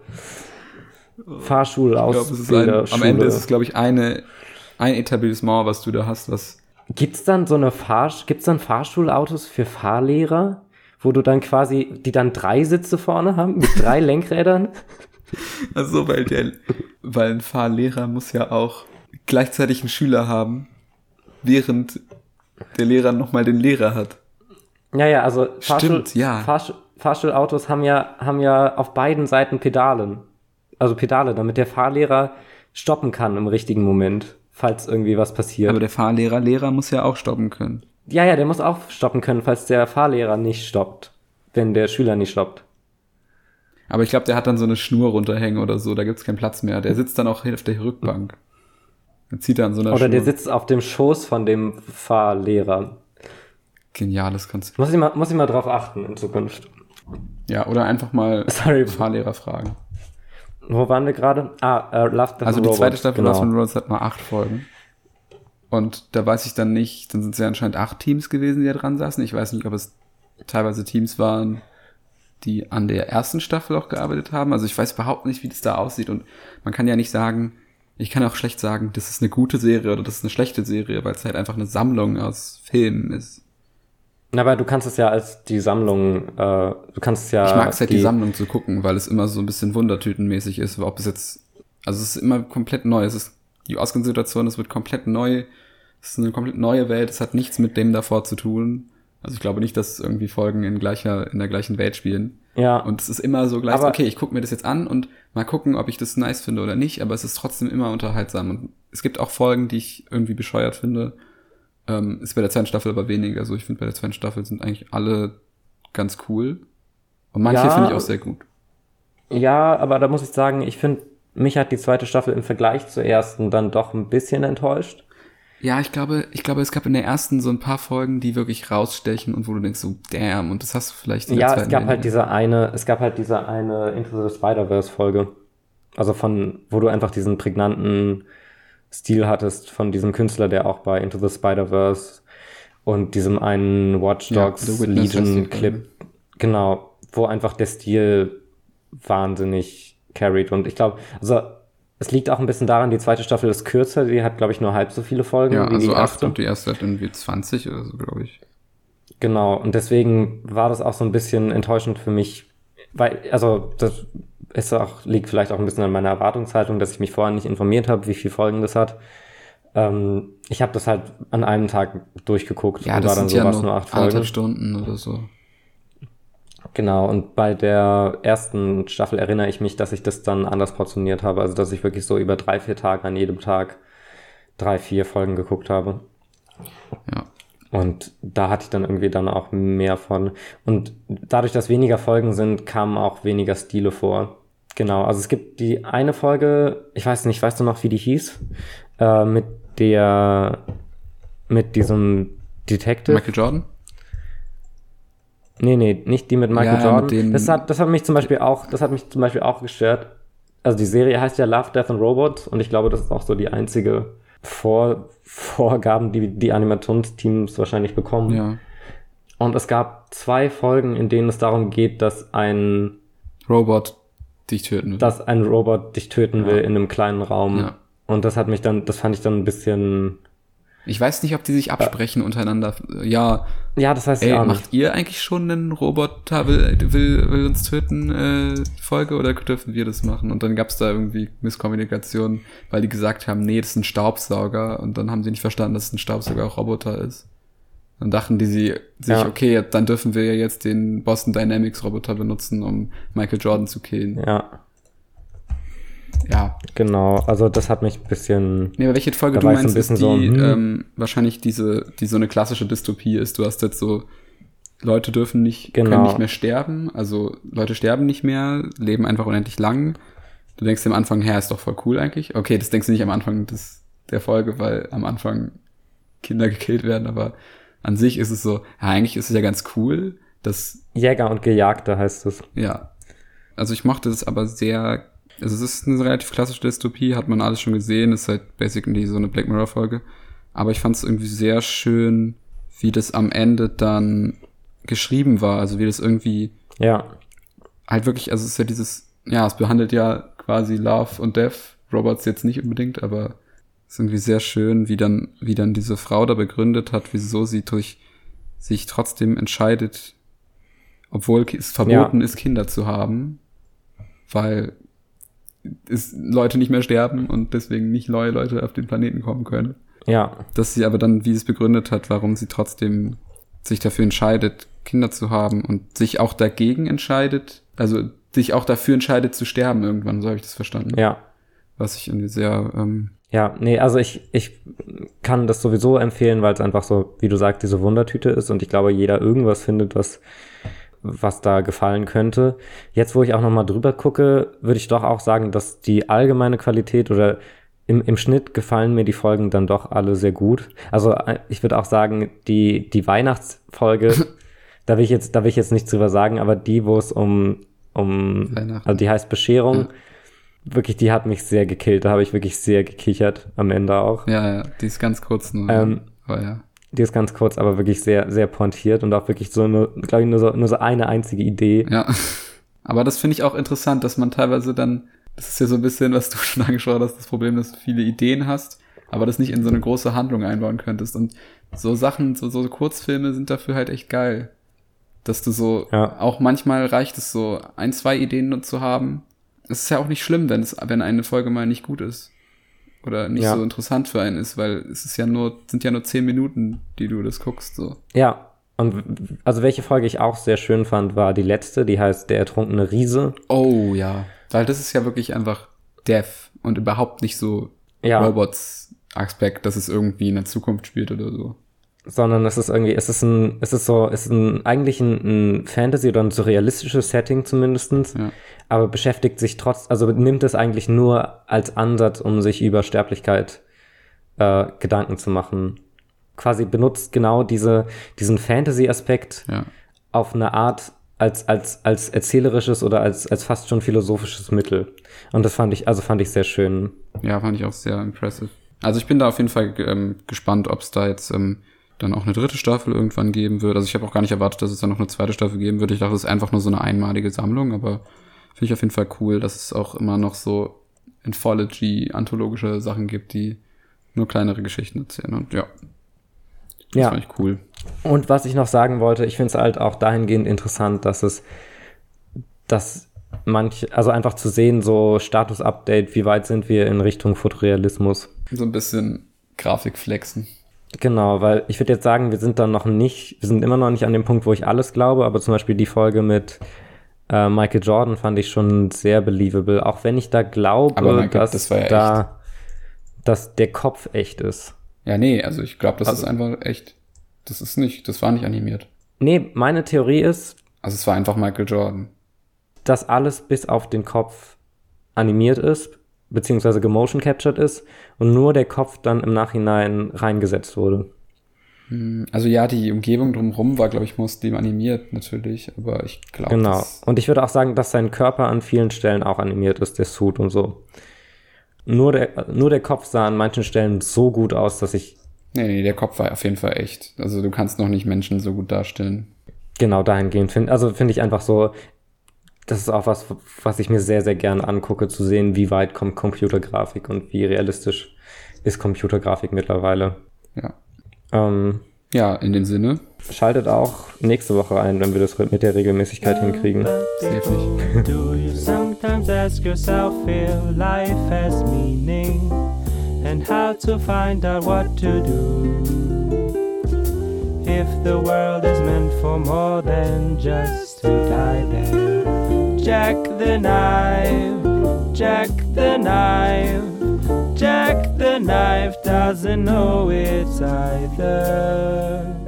S2: Es ein,
S1: Fahrschulausbilderschule.
S2: am Ende ist es, glaube ich, eine, ein Etablissement, was du da hast, was
S1: Gibt's dann so eine Fahr gibt's dann Fahrschulautos für Fahrlehrer, wo du dann quasi, die dann drei Sitze vorne haben mit drei Lenkrädern?
S2: Also, weil der, weil ein Fahrlehrer muss ja auch gleichzeitig einen Schüler haben, während der Lehrer nochmal den Lehrer hat.
S1: Ja, ja, also Fahrschul
S2: Stimmt, ja.
S1: Fahrsch Fahrschulautos haben ja, haben ja auf beiden Seiten Pedalen. Also Pedale, damit der Fahrlehrer stoppen kann im richtigen Moment, falls irgendwie was passiert.
S2: Aber der Fahrlehrer, Lehrer muss ja auch stoppen können.
S1: ja, ja, der muss auch stoppen können, falls der Fahrlehrer nicht stoppt, wenn der Schüler nicht stoppt.
S2: Aber ich glaube, der hat dann so eine Schnur runterhängen oder so, da gibt's keinen Platz mehr. Der sitzt dann auch auf der Rückbank. Dann zieht er an so einer
S1: Oder der
S2: Schnur.
S1: sitzt auf dem Schoß von dem Fahrlehrer.
S2: Geniales Konzept.
S1: Muss ich mal, muss ich mal drauf achten in Zukunft.
S2: Ja, oder einfach mal
S1: Sorry.
S2: Fahrlehrer fragen.
S1: Wo waren wir gerade? Ah, äh, Love, Death
S2: Also die zweite Staffel
S1: genau.
S2: Lost and Robots hat mal acht Folgen. Und da weiß ich dann nicht, dann sind es ja anscheinend acht Teams gewesen, die da dran saßen. Ich weiß nicht, ob es teilweise Teams waren, die an der ersten Staffel auch gearbeitet haben. Also ich weiß überhaupt nicht, wie das da aussieht. Und man kann ja nicht sagen, ich kann auch schlecht sagen, das ist eine gute Serie oder das ist eine schlechte Serie, weil es halt einfach eine Sammlung aus Filmen ist.
S1: Na, Aber du kannst es ja als die Sammlung, äh, du kannst es ja.
S2: Ich mag es halt die, Sammlung zu gucken, weil es immer so ein bisschen wundertütenmäßig ist, ob es jetzt, also es ist immer komplett neu. Es ist die Ausgangssituation, es wird komplett neu. Es ist eine komplett neue Welt. Es hat nichts mit dem davor zu tun. Also ich glaube nicht, dass irgendwie Folgen in gleicher, in der gleichen Welt spielen.
S1: Ja.
S2: Und es ist immer so gleich,
S1: Aber-
S2: okay, ich gucke mir das jetzt an und mal gucken, ob ich das nice finde oder nicht, aber es ist trotzdem immer unterhaltsam. Und es gibt auch Folgen, die ich irgendwie bescheuert finde. Ähm, ist bei der zweiten Staffel aber weniger. Also ich finde, bei der zweiten Staffel sind eigentlich alle ganz cool. Und manche
S1: Ja.
S2: finde ich auch sehr gut.
S1: Ja, aber da muss ich sagen, ich finde, mich hat die zweite Staffel im Vergleich zur ersten dann doch ein bisschen enttäuscht.
S2: Ja, ich glaube, ich glaube, es gab in der ersten so ein paar Folgen, die wirklich rausstechen und wo du denkst so, damn, und das hast du vielleicht in der
S1: Ja,
S2: zweiten
S1: es gab halt
S2: weniger.
S1: diese eine, es gab halt diese eine Into the Spider-Verse Folge. Also von, wo du einfach diesen prägnanten Stil hattest von diesem Künstler, der auch bei Into the Spider-Verse und diesem einen Watch
S2: Ja,
S1: Dogs
S2: die
S1: Legion. Clip, genau, wo einfach der Stil wahnsinnig carried. Und ich glaube, also es liegt auch ein bisschen daran, die zweite Staffel ist kürzer, die hat, glaube ich, nur halb so viele Folgen
S2: Ja,
S1: wie
S2: also
S1: die
S2: acht
S1: erste.
S2: und die erste hat irgendwie 20 oder so, glaube ich.
S1: Genau, und deswegen war das auch so ein bisschen enttäuschend für mich, weil, also das ist auch, liegt vielleicht auch ein bisschen an meiner Erwartungshaltung, dass ich mich vorher nicht informiert habe, wie viele Folgen das hat. Ähm, ich habe das halt an einem Tag durchgeguckt
S2: Ja,
S1: und
S2: das
S1: war dann
S2: sind
S1: so,
S2: ja
S1: was
S2: nur,
S1: nur acht Folgen.
S2: Stunden oder so.
S1: Genau, und bei der ersten Staffel erinnere ich mich, dass ich das dann anders portioniert habe, also dass ich wirklich so über drei, vier Tage an jedem Tag drei, vier Folgen geguckt habe.
S2: Ja.
S1: Und da hatte ich dann irgendwie dann auch mehr von. Und dadurch, dass weniger Folgen sind, kamen auch weniger Stile vor. Genau, also es gibt die eine Folge, ich weiß nicht, weißt du noch, wie die hieß? Äh, mit der, mit diesem Detective.
S2: Michael Jordan?
S1: Nee, nee, nicht die mit Michael
S2: Ja,
S1: Jordan.
S2: mit
S1: das hat, das hat mich zum Beispiel auch, das hat mich zum Beispiel auch gestört. Also die Serie heißt ja Love, Death and Robots und ich glaube, das ist auch so die einzige Vor Vorgaben, die die Animationsteams wahrscheinlich bekommen.
S2: Ja.
S1: Und es gab zwei Folgen, in denen es darum geht, dass ein,
S2: Robot dich töten will.
S1: dass ein Robot dich töten will in einem kleinen Raum.
S2: Ja.
S1: Und das hat mich dann, das fand ich dann ein bisschen,
S2: Ich weiß nicht, ob die sich absprechen untereinander. Ja,
S1: ja, das heißt
S2: ey,
S1: nicht.
S2: macht ihr eigentlich schon einen Roboter will, will, will uns töten äh, Folge oder dürfen wir das machen? Und dann gab's da irgendwie Misskommunikation, weil die gesagt haben, nee, das ist ein Staubsauger. Und dann haben sie nicht verstanden, dass ein Staubsauger auch Roboter ist. Dann dachten die sie sich,
S1: Ja.
S2: okay, dann dürfen wir ja jetzt den Boston Dynamics Roboter benutzen, um Michael Jordan zu killen.
S1: Ja,
S2: Ja.
S1: genau. Also das hat mich ein bisschen,
S2: Nee, aber welche Folge du meinst, ist die
S1: so, hm.
S2: ähm, wahrscheinlich diese, die so eine klassische Dystopie ist. Du hast jetzt so, Leute dürfen nicht, können
S1: Genau.
S2: nicht mehr sterben, also Leute sterben nicht mehr, leben einfach unendlich lang. Du denkst am Anfang, ja, ist doch voll cool eigentlich. Okay, das denkst du nicht am Anfang des, der Folge, weil am Anfang Kinder gekillt werden, aber an sich ist es so, ja, eigentlich ist es ja ganz cool, dass
S1: Jäger und Gejagte heißt es.
S2: ja. Also ich mochte es aber sehr. Also es ist eine relativ klassische Dystopie, hat man alles schon gesehen, ist halt basically so eine Black Mirror Folge. Aber ich fand es irgendwie sehr schön, wie das am Ende dann geschrieben war. Also wie das irgendwie
S1: Ja,
S2: halt wirklich, also es ist ja dieses, ja, es behandelt ja quasi Love und Death, Robots jetzt nicht unbedingt, aber ist irgendwie sehr schön, wie dann, wie dann diese Frau da begründet hat, wieso sie durch sich trotzdem entscheidet, obwohl es verboten ist, Kinder zu haben, weil es Leute nicht mehr sterben und deswegen nicht neue Leute auf den Planeten kommen können.
S1: ja,
S2: Dass sie aber dann, wie es begründet hat, warum sie trotzdem sich dafür entscheidet, Kinder zu haben und sich auch dagegen entscheidet, also sich auch dafür entscheidet zu sterben irgendwann, so habe ich das verstanden.
S1: ja.
S2: Was ich irgendwie sehr, ähm,
S1: Ja, nee, also ich, ich kann das sowieso empfehlen, weil es einfach so, wie du sagst, diese Wundertüte ist und ich glaube, jeder irgendwas findet, was, was da gefallen könnte. Jetzt, wo ich auch nochmal drüber gucke, würde ich doch auch sagen, dass die allgemeine Qualität oder im, im Schnitt gefallen mir die Folgen dann doch alle sehr gut. Also äh, ich würde auch sagen, die, die Weihnachtsfolge, da will ich jetzt, da will ich jetzt nichts drüber sagen, aber die, wo es um, um, also die heißt Bescherung. Wirklich, die hat mich sehr gekillt. Da habe ich wirklich sehr gekichert am Ende auch.
S2: Ja, ja, die ist ganz kurz nur.
S1: Ähm,
S2: aber ja.
S1: Die ist ganz kurz, aber wirklich sehr, sehr pointiert und auch wirklich so, glaube ich, nur so, nur so eine einzige Idee.
S2: Ja. Aber das finde ich auch interessant, dass man teilweise dann, das ist ja so ein bisschen, was du schon angesprochen hast, das Problem, dass du viele Ideen hast, aber das nicht in so eine große Handlung einbauen könntest. Und so Sachen, so, so Kurzfilme sind dafür halt echt geil. Dass du so,
S1: Ja.
S2: auch manchmal reicht es so, ein, zwei Ideen nur zu haben. Es ist ja auch nicht schlimm, wenn es, wenn eine Folge mal nicht gut ist. Oder nicht
S1: Ja.
S2: so interessant für einen ist, weil es ist ja nur, sind ja nur zehn Minuten, die du das guckst, so.
S1: Ja, und also welche Folge ich auch sehr schön fand, war die letzte, die heißt Der ertrunkene Riese.
S2: Oh ja. Weil das ist ja wirklich einfach Death und überhaupt nicht so
S1: Ja.
S2: Robots-Aspekt, dass es irgendwie in der Zukunft spielt oder so.
S1: Sondern es ist irgendwie, es ist ein, es ist so, es ist ein, eigentlich ein, ein Fantasy oder ein surrealistisches Setting zumindestens,
S2: Ja.
S1: aber beschäftigt sich trotz, also nimmt es eigentlich nur als Ansatz, um sich über Sterblichkeit äh, Gedanken zu machen. Quasi benutzt genau diese, diesen Fantasy-Aspekt
S2: Ja.
S1: auf eine Art als, als, als erzählerisches oder als, als fast schon philosophisches Mittel. Und das fand ich, also fand ich sehr schön.
S2: Ja, fand ich auch sehr impressive. Also ich bin da auf jeden Fall ähm, gespannt, ob es da jetzt ähm, dann auch eine dritte Staffel irgendwann geben wird. Also ich habe auch gar nicht erwartet, dass es dann noch eine zweite Staffel geben wird. Ich dachte, es ist einfach nur so eine einmalige Sammlung, aber finde ich auf jeden Fall cool, dass es auch immer noch so Anthology-anthologische Sachen gibt, die nur kleinere Geschichten erzählen. Und ja, das
S1: Ja.
S2: fand ich cool.
S1: Und was ich noch sagen wollte, ich finde es halt auch dahingehend interessant, dass es, dass manch, also einfach zu sehen, so Status-Update, wie weit sind wir in Richtung Fotorealismus.
S2: So ein bisschen Grafik flexen.
S1: Genau, weil ich würde jetzt sagen, wir sind dann noch nicht, wir sind immer noch nicht an dem Punkt, wo ich alles glaube, aber zum Beispiel die Folge mit äh, Michael Jordan fand ich schon sehr believable, auch wenn ich da glaube, dass
S2: das ja
S1: da, dass der Kopf echt ist.
S2: Ja, nee, also ich glaube, das
S1: Also-
S2: ist einfach echt. Das ist nicht, das war nicht animiert.
S1: Nee, meine Theorie ist,
S2: Also es war einfach Michael Jordan.
S1: dass alles bis auf den Kopf animiert ist, beziehungsweise gemotion captured ist und nur der Kopf dann im Nachhinein reingesetzt wurde.
S2: Also ja, die Umgebung drumherum war, glaube ich, muslim animiert natürlich, aber ich glaube,
S1: Genau. Und ich würde auch sagen, dass sein Körper an vielen Stellen auch animiert ist, der Suit und so. Nur der, nur der Kopf sah an manchen Stellen so gut aus, dass ich
S2: Nee, nee, der Kopf war auf jeden Fall echt. Also du kannst noch nicht Menschen so gut darstellen.
S1: genau dahingehend finde. Also finde ich einfach so, das ist auch was, was ich mir sehr, sehr gerne angucke, zu sehen, wie weit kommt Computergrafik und wie realistisch ist Computergrafik mittlerweile.
S2: Ja.
S1: Ähm,
S2: Ja, in dem Sinne,
S1: Schaltet auch nächste Woche ein, wenn wir das mit der Regelmäßigkeit hinkriegen.
S2: safe nicht.
S3: Do you sometimes ask yourself if life has meaning and how to find out what to do? If the world is meant for more than just to die there, Jack the knife, Jack the knife, Jack the knife doesn't know it's either.